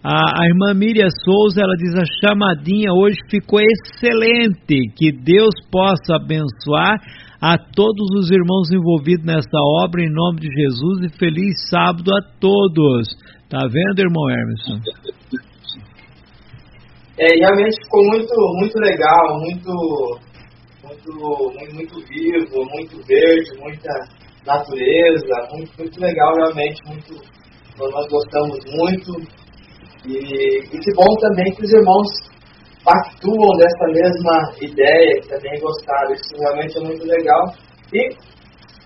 A, a, irmã Miriam Souza, ela diz a chamadinha hoje ficou excelente. Que Deus possa abençoar a todos os irmãos envolvidos nessa obra em nome de Jesus e feliz sábado a todos. Tá vendo, irmão Emerson? É, realmente ficou muito, muito legal, muito, muito, muito, muito vivo, muito verde, muita natureza, muito, muito legal realmente, muito, nós gostamos muito. E, e que bom também que os irmãos pactuam dessa mesma ideia, que também gostaram. Isso realmente é muito legal. E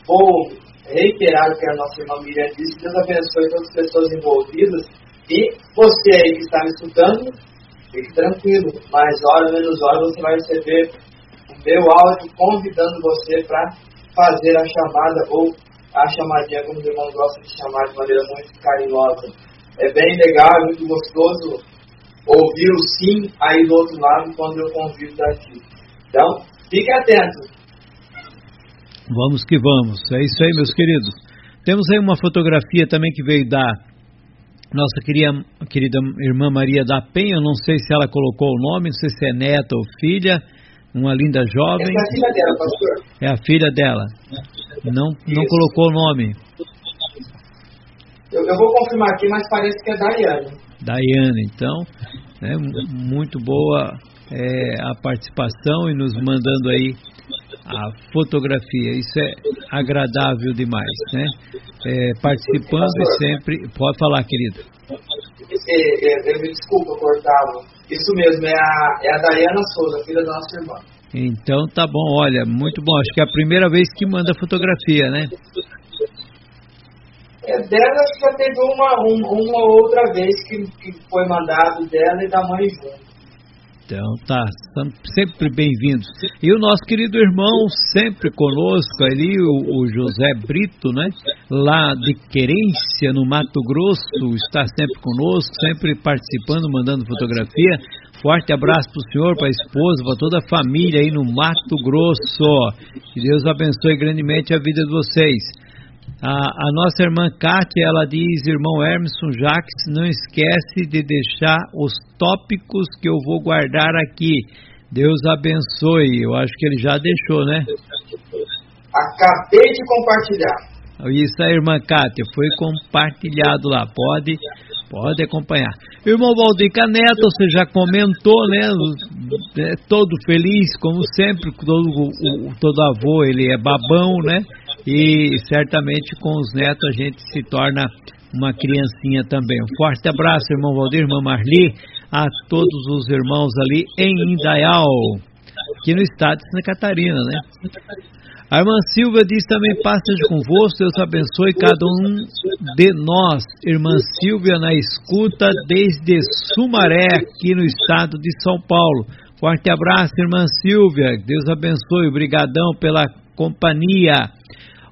vou reiterar o que a nossa irmã Miriam disse, Deus abençoe todas as pessoas envolvidas e você aí que está me escutando, fique tranquilo, mais hora menos hora você vai receber o meu áudio convidando você para fazer a chamada ou a chamadinha, como os irmãos gostam de chamar de maneira muito carinhosa. É bem legal, é muito gostoso ouvir o sim aí do outro lado quando eu convido daqui. Então, fique atento. Vamos que vamos. É isso aí, meus queridos. Temos aí uma fotografia também que veio da nossa querida, querida irmã Maria da Penha. Eu não sei se ela colocou o nome, não sei se é neta ou filha. Uma linda jovem. é a filha dela, pastor. É a filha dela. Não, não colocou o nome. Eu, eu, vou confirmar aqui, mas parece que é Daiane. Daiane, então. Né, muito boa é, a participação e nos mandando aí a fotografia. Isso é agradável demais, né? É, participando e sempre. Pode falar, querido. É, é, me desculpa cortá-lo. Isso mesmo, é a, é a Dayana Souza, filha da nossa irmã. Então tá bom, olha, muito bom. Acho que é a primeira vez que manda fotografia, né? É, dela já teve uma, um, uma outra vez que, que foi mandado dela e da mãe junto. Então tá, sempre bem-vindos. E o nosso querido irmão, sempre conosco ali, o, o, José Brito, né? Lá de Querência, no Mato Grosso, está sempre conosco, sempre participando, mandando fotografia. Forte abraço para o senhor, para a esposa, para toda a família aí no Mato Grosso. Que Deus abençoe grandemente a vida de vocês. A, a, nossa irmã Kátia, ela diz, irmão Hermeson Jacques, não esquece de deixar os tópicos que eu vou guardar aqui. Deus abençoe. Eu acho que ele já deixou, né? Acabei de compartilhar. Isso aí, irmã Kátia, foi compartilhado lá. Pode, pode acompanhar. Irmão Valdir Caneta, você já comentou, né? É todo feliz, como sempre, todo, todo avô, ele é babão, né? E certamente com os netos a gente se torna uma criancinha também. Um forte abraço, irmão Valdir, irmã Marli, a todos os irmãos ali em Indaial, aqui no estado de Santa Catarina, né? A irmã Silvia diz também, paz seja convosco, Deus abençoe cada um de nós. Irmã Silvia na escuta desde Sumaré, aqui no estado de São Paulo. Forte abraço, irmã Silvia, Deus abençoe, obrigadão pela companhia.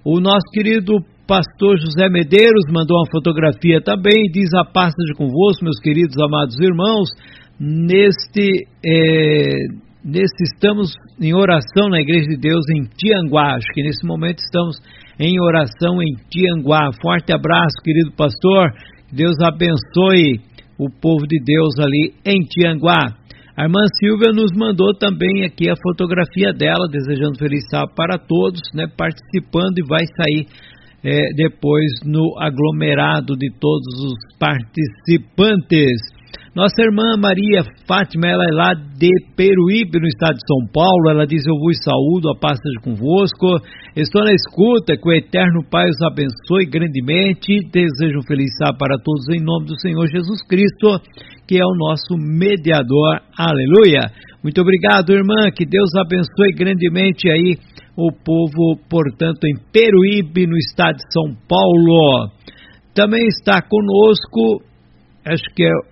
O nosso querido pastor José Medeiros mandou uma fotografia também, diz a paz de convosco, meus queridos amados irmãos, neste, é, neste estamos em oração na Igreja de Deus em Tianguá, acho que nesse momento estamos em oração em Tianguá. Forte abraço, querido pastor, Deus abençoe o povo de Deus ali em Tianguá. A irmã Silvia nos mandou também aqui a fotografia dela, desejando feliz sábado para todos, né, participando e vai sair é, depois no aglomerado de todos os participantes. Nossa irmã Maria Fátima, ela é lá de Peruíbe, no estado de São Paulo. Ela diz: Eu vos saúdo, a paz seja convosco. Estou na escuta, que o eterno Pai os abençoe grandemente. Desejo um feliz sábado para todos, em nome do Senhor Jesus Cristo, que é o nosso mediador. Aleluia. Muito obrigado, irmã. Que Deus abençoe grandemente aí o povo, portanto, em Peruíbe, no estado de São Paulo. Também está conosco, acho que é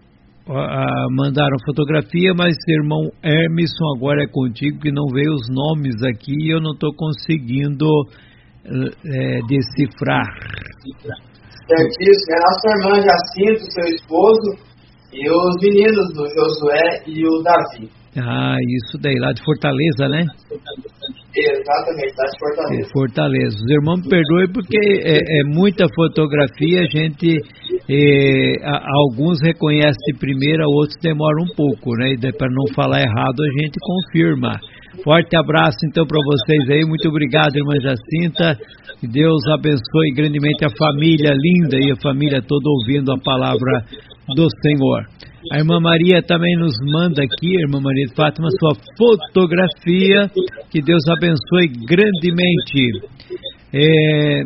mandaram fotografia, mas irmão Hermeson, agora é contigo que não veio os nomes aqui e eu não estou conseguindo é, decifrar. Certíssimo, é nossa irmã Jacinto, seu esposo, e os meninos do Josué e o Davi. Ah, isso daí, lá de Fortaleza, né? Exatamente, lá de Fortaleza. Fortaleza. Os irmãos me perdoem porque é, é muita fotografia, a gente. É, a, alguns reconhecem de primeira, outros demoram um pouco, né? E para não falar errado, a gente confirma. Forte abraço então para vocês aí, muito obrigado, irmã Jacinta. Que Deus abençoe grandemente a família linda e a família toda ouvindo a palavra do Senhor. A irmã Maria também nos manda aqui, irmã Maria de Fátima, sua fotografia. Que Deus abençoe grandemente. É,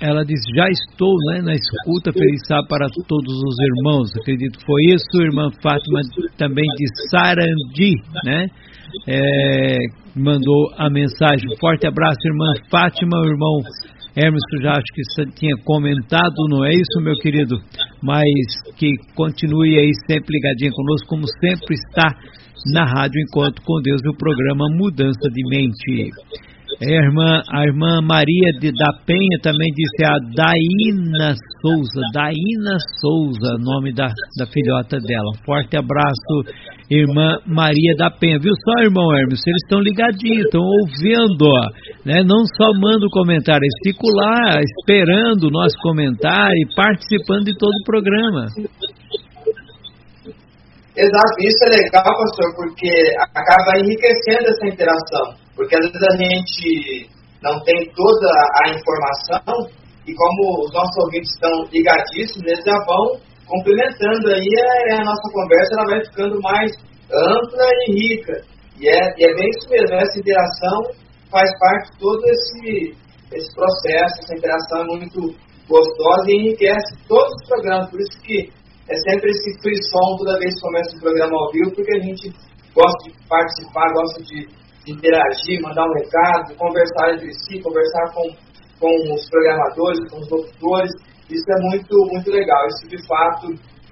ela diz: Já estou né, na escuta, feliz para todos os irmãos. Acredito que foi isso. Irmã Fátima também de Sarandi, né? É, mandou a mensagem. Forte abraço, irmã Fátima, irmão Hermes, já acho que tinha comentado, não é isso, meu querido? Mas que continue aí sempre ligadinho conosco, como sempre está na Rádio Encontro com Deus, o programa Mudança de Mente. É, a irmã, a irmã Maria de, da Penha também disse a Daína Souza, Daína Souza, nome da, da filhota dela. Forte abraço, irmã Maria da Penha. Viu só, irmão Hermes? Eles estão ligadinhos, estão ouvindo, ó, né? Não só manda o comentário, eles ficam lá esperando o nosso comentário e participando de todo o programa. Exato, isso é legal, pastor, porque acaba enriquecendo essa interação. Porque às vezes a gente não tem toda a informação e como os nossos ouvintes estão ligadíssimos, eles já vão complementando aí a, a nossa conversa, ela vai ficando mais ampla e rica. E é, e é bem isso mesmo, essa interação faz parte de todo esse, esse processo, essa interação é muito gostosa e enriquece todos os programas. Por isso que é sempre esse frisson toda vez que começa o programa ao vivo, porque a gente gosta de participar, gosta de interagir, mandar um recado, conversar entre si, conversar com, com os programadores, com os locutores. Isso é muito, muito legal. Isso de fato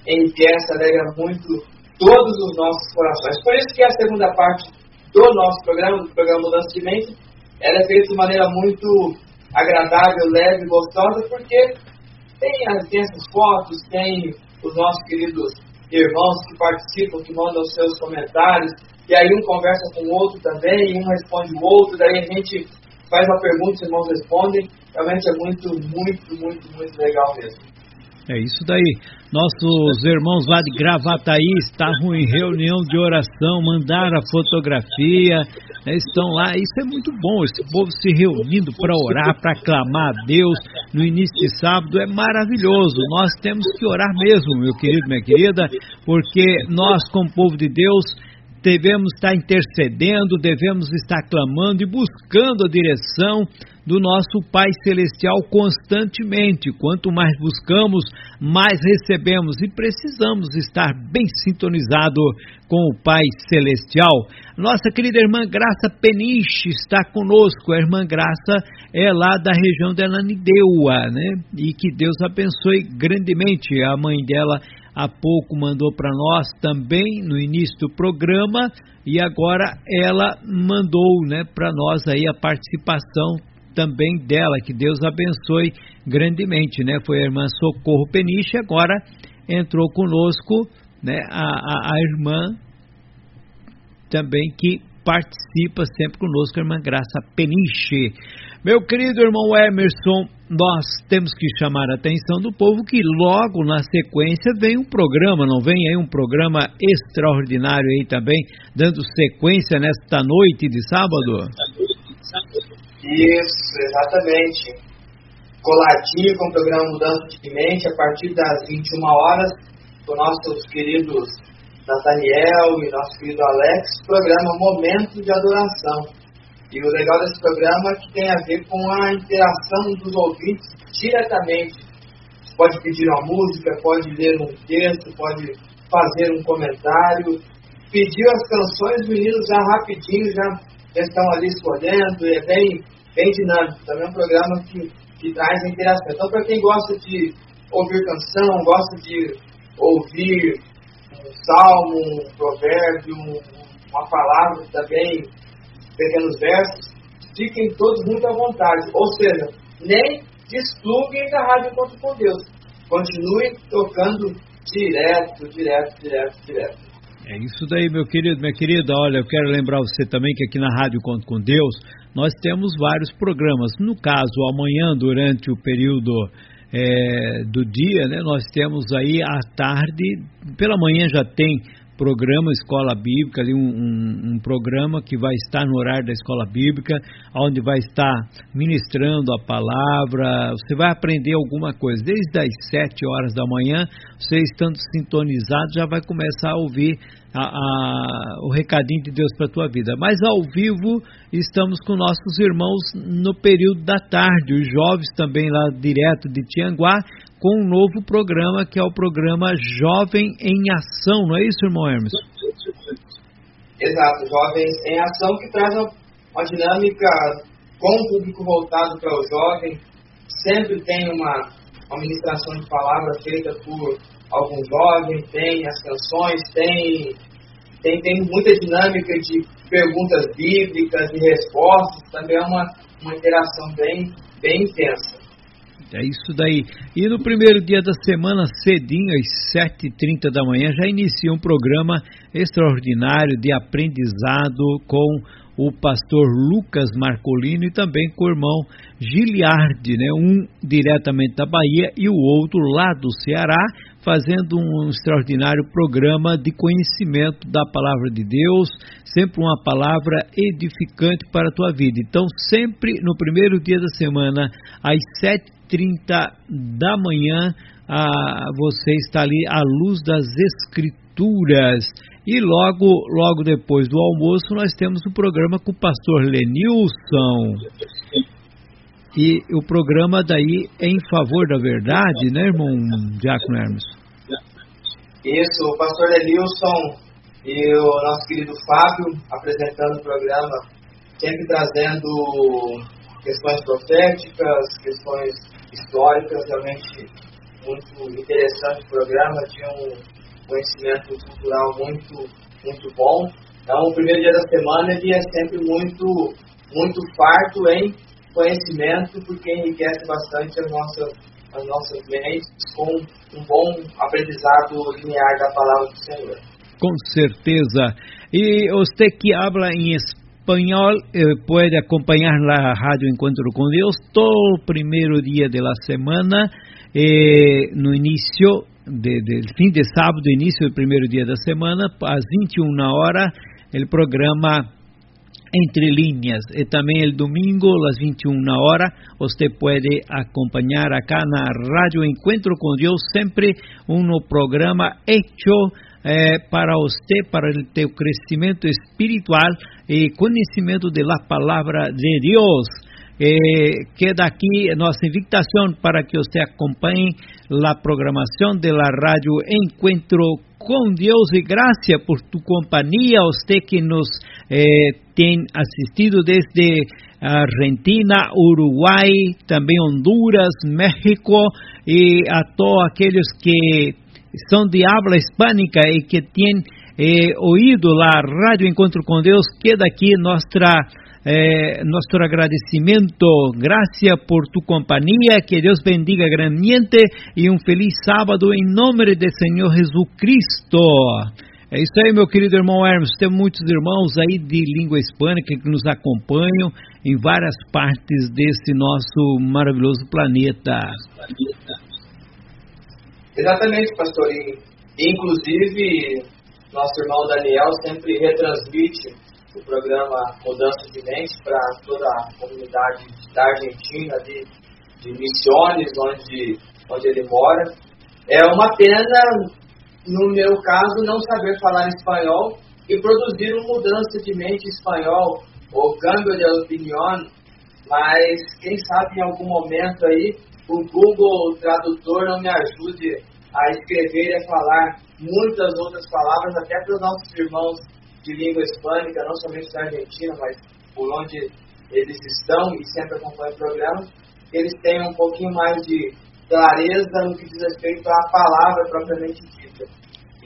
enriquece, alegra muito todos os nossos corações. Por isso que a segunda parte do nosso programa, do programa Mudança de Mente, ela é feita de maneira muito agradável, leve, gostosa, porque tem, tem essas fotos, tem os nossos queridos irmãos que participam, que mandam seus comentários, e aí um conversa com o outro também, um responde o outro, daí a gente faz uma pergunta, os irmãos respondem. Realmente é muito, muito, muito, muito legal mesmo. É isso daí. Nossos irmãos lá de Gravataí estavam em reunião de oração, mandaram a fotografia, né, estão lá. Isso é muito bom, esse povo se reunindo para orar, para clamar a Deus no início de sábado é maravilhoso. Nós temos que orar mesmo, meu querido, minha querida, porque nós, como povo de Deus, devemos estar intercedendo, devemos estar clamando e buscando a direção do nosso Pai Celestial constantemente. Quanto mais buscamos, mais recebemos e precisamos estar bem sintonizado com o Pai Celestial. Nossa querida irmã Graça Peniche está conosco. A irmã Graça é lá da região de Ananindeua, né? E que Deus abençoe grandemente. A mãe dela há pouco mandou para nós também no início do programa e agora ela mandou, né, para nós aí a participação também dela, que Deus abençoe grandemente, né? Foi a irmã Socorro Peniche, agora entrou conosco, né, a, a, a irmã também que participa sempre conosco, a irmã Graça Peniche. Meu querido irmão Emerson, nós temos que chamar a atenção do povo que logo na sequência vem um programa, não vem aí um programa extraordinário aí também, dando sequência nesta noite de sábado? Isso, exatamente. Coladinho com o programa Mudança de Mente, a partir das 21 horas, com nossos queridos Nathaniel e nosso querido Alex, programa Momento de Adoração. E o legal desse programa é que tem a ver com a interação dos ouvintes diretamente. Pode pedir uma música, pode ler um texto, pode fazer um comentário. Pediu as canções, os meninos já rapidinho já, estão ali escolhendo, é bem, bem dinâmico. Também é um programa que, que traz a interação. Então, para quem gosta de ouvir canção, gosta de ouvir um salmo, um provérbio, uma palavra também pequenos versos, fiquem todos muito à vontade. Ou seja, nem despluguem da rádio Encontro com Deus. Continue tocando direto, direto, direto, direto. É isso daí, meu querido, minha querida. Olha, eu quero lembrar você também que aqui na Rádio Conto com Deus nós temos vários programas. No caso, amanhã, durante o período é, do dia, né, nós temos aí à tarde, pela manhã já tem programa Escola Bíblica, ali um, um, um, programa que vai estar no horário da Escola Bíblica, onde vai estar ministrando a palavra, você vai aprender alguma coisa. Desde as sete horas da manhã, você estando sintonizado, já vai começar a ouvir a, a, o recadinho de Deus para a tua vida. Mas ao vivo estamos com nossos irmãos no período da tarde, os jovens também lá direto de Tianguá, com um novo programa que é o programa Jovem em Ação, não é isso, irmão Hermes? Exato, Jovens em Ação, que traz uma, uma dinâmica com o público voltado para o jovem. Sempre tem uma, uma ministração de palavra feita por algum jovem, tem as canções, tem, tem, tem muita dinâmica de perguntas bíblicas e respostas, também é uma, uma interação bem, bem intensa. É isso daí. E no primeiro dia da semana, cedinho, às 7h30 da manhã, já inicia um programa extraordinário de aprendizado com o pastor Lucas Marcolino e também com o irmão Giliardi, né? um diretamente da Bahia e o outro lá do Ceará, fazendo um extraordinário programa de conhecimento da palavra de Deus, sempre uma palavra edificante para a tua vida. Então, sempre no primeiro dia da semana, às 7 30 da manhã, a, você está ali à luz das Escrituras. E logo, logo depois do almoço, nós temos o programa com o pastor Lenilson. E o programa daí é em favor da verdade, né, irmão Diácono Hermes? Isso, o pastor Lenilson e o nosso querido Fábio apresentando o programa, sempre trazendo questões proféticas, questões históricas, realmente muito interessante o programa, tinha um conhecimento cultural muito, muito bom. Então, o primeiro dia da semana ele é sempre muito, muito farto em conhecimento, porque enriquece bastante as nossas, as nossas mentes com um bom aprendizado linear da palavra do Senhor. Com certeza. E você que habla em espanhol eh, pode acompanhar a Rádio Encontro com Deus todo o primeiro dia da semana, eh, no início de, de, fim de sábado, início do primeiro dia da semana, às 21 horas, o programa Entre Linhas. E também o domingo, às 21 horas, você pode acompanhar acá na Rádio Encontro com Deus, sempre um programa hecho eh, para você, para o teu crescimento espiritual e conhecimento da palavra de Deus. Eh, queda aqui nossa invitação para que você acompanhe a programação da rádio Encontro com Deus e graça por tu companhia, você que nos eh, assistido desde Argentina, Uruguai, também Honduras, México e a todos aqueles que são de habla hispânica e que têm eh, ouído a rádio Encontro com Deus, queda aqui nossa eh, nuestro agradecimiento. Gracias por tu compañía. Que Dios bendiga grandemente y un feliz sábado em nome do Senhor Jesucristo. É isso aí, meu querido irmão Hermes. Tem muitos irmãos aí de língua hispânica que nos acompanham em várias partes desse nosso maravilhoso planeta. Exatamente, pastor. E, inclusive, nosso irmão Daniel sempre retransmite o programa Mudança de Mente para toda a comunidade da Argentina, de, de onde, onde ele mora. É uma pena, no meu caso, não saber falar espanhol e produzir uma mudança de mente espanhol ou câmbio de opinião, mas quem sabe em algum momento aí o Google Tradutor não me ajude a escrever e a falar muitas outras palavras, até para os nossos irmãos de língua hispânica, não somente da Argentina, mas por onde eles estão e sempre acompanham o programa, eles tenham um pouquinho mais de clareza no que diz respeito à palavra propriamente dita.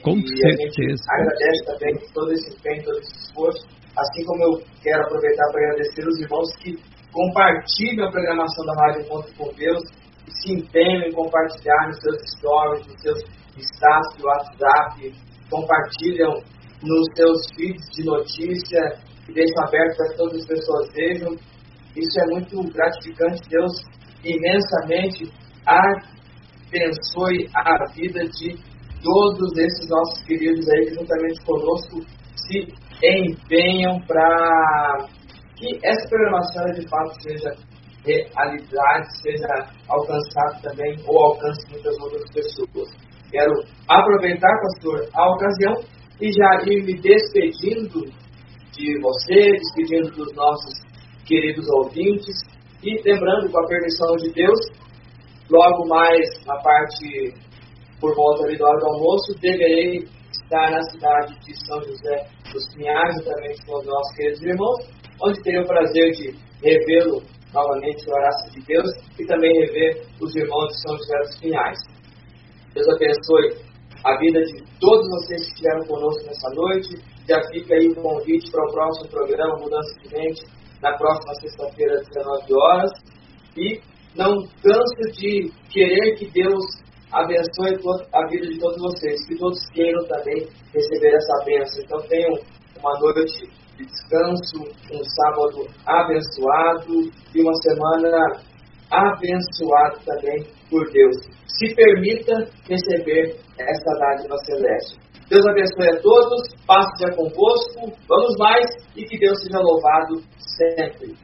Com e certeza. a gente agradece também todo esse empenho, todo esse esforço, assim como eu quero aproveitar para agradecer os irmãos que compartilham a programação da Rádio Encontro com Deus, se empenham em compartilhar nos seus stories, nos seus status do WhatsApp, compartilham nos seus feeds de notícia e deixam aberto para que todas as pessoas vejam. Isso é muito gratificante. Deus imensamente abençoe a vida de todos esses nossos queridos aí que juntamente conosco se empenham para que essa programação de fato seja realidade, seja alcançada também ou alcance muitas outras pessoas. Quero aproveitar, pastor, a ocasião e já ir me despedindo de você, despedindo dos nossos queridos ouvintes e lembrando com a permissão de Deus, logo mais na parte por volta ali do hora do almoço, deverei estar na cidade de São José dos Pinhais, juntamente com os nossos queridos irmãos, onde terei o prazer de revê-lo novamente no Horácio de Deus e também rever os irmãos de São José dos Pinhais. Deus abençoe a vida de todos vocês que estiveram conosco nessa noite. Já fica aí o convite para o próximo programa Mudança de Mente, na próxima sexta-feira, às 19 horas. E não canso de querer que Deus abençoe a vida de todos vocês, que todos queiram também receber essa bênção. Então tenham uma noite de descanso, um sábado abençoado e uma semana abençoada também por Deus se permita receber essa dádiva celeste. Deus abençoe a todos, passe dia convosco, vamos mais e que Deus seja louvado sempre.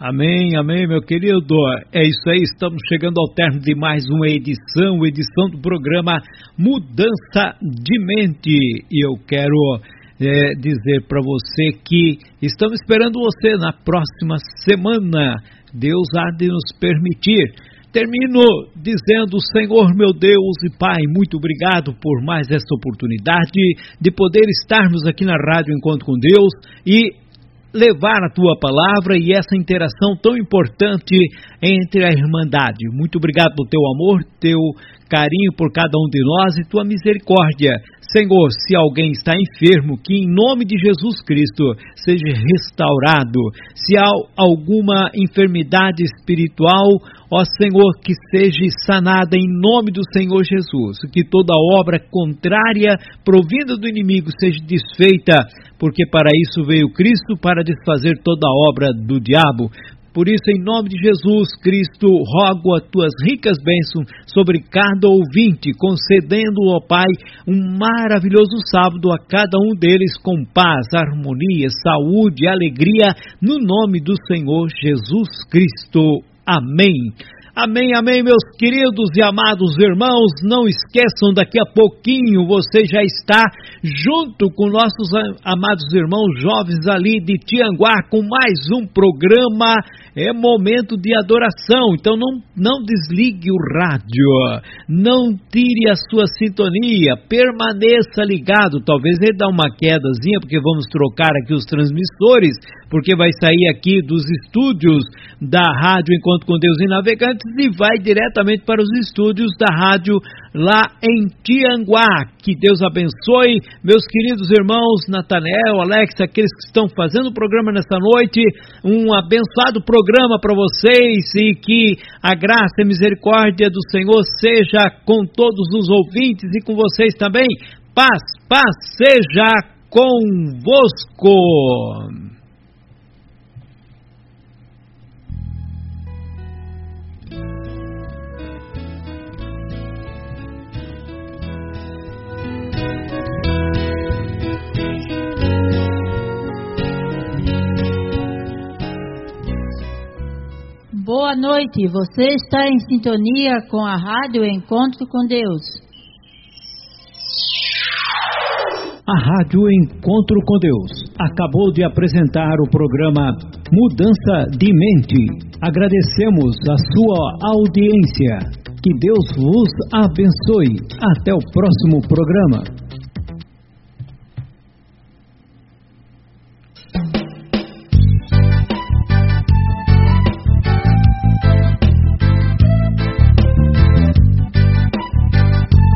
Amém, amém, meu querido. É isso aí, estamos chegando ao término de mais uma edição, edição do programa Mudança de Mente. E eu quero é, dizer para você que estamos esperando você na próxima semana. Deus há de nos permitir. Termino dizendo, Senhor meu Deus e Pai, muito obrigado por mais esta oportunidade de poder estarmos aqui na Rádio Encontro com Deus e levar a tua palavra e essa interação tão importante entre a Irmandade. Muito obrigado pelo teu amor, teu carinho por cada um de nós e tua misericórdia. Senhor, se alguém está enfermo, que em nome de Jesus Cristo seja restaurado. Se há alguma enfermidade espiritual, ó Senhor, que seja sanada em nome do Senhor Jesus. Que toda obra contrária provinda do inimigo seja desfeita, porque para isso veio Cristo para desfazer toda obra do diabo. Por isso, em nome de Jesus Cristo, rogo as tuas ricas bênçãos sobre cada ouvinte, concedendo, ó Pai, um maravilhoso sábado a cada um deles com paz, harmonia, saúde e alegria, no nome do Senhor Jesus Cristo. Amém. Amém, amém, meus queridos e amados irmãos. Não esqueçam, daqui a pouquinho você já está junto com nossos amados irmãos jovens ali de Tianguá com mais um programa. É momento de adoração. Então não, não desligue o rádio, não tire a sua sintonia, permaneça ligado. Talvez ele dá uma quedazinha, porque vamos trocar aqui os transmissores, porque vai sair aqui dos estúdios da Rádio Enquanto com Deus e Navegantes e vai diretamente para os estúdios da rádio lá em Tianguá. Que Deus abençoe, meus queridos irmãos Natanel, Alex, aqueles que estão fazendo o programa nesta noite. Um abençoado programa para vocês e que a graça e misericórdia do Senhor seja com todos os ouvintes e com vocês também. Paz, paz seja convosco. Boa noite, você está em sintonia com a Rádio Encontro com Deus. A Rádio Encontro com Deus acabou de apresentar o programa Mudança de Mente. Agradecemos a sua audiência. Que Deus vos abençoe. Até o próximo programa.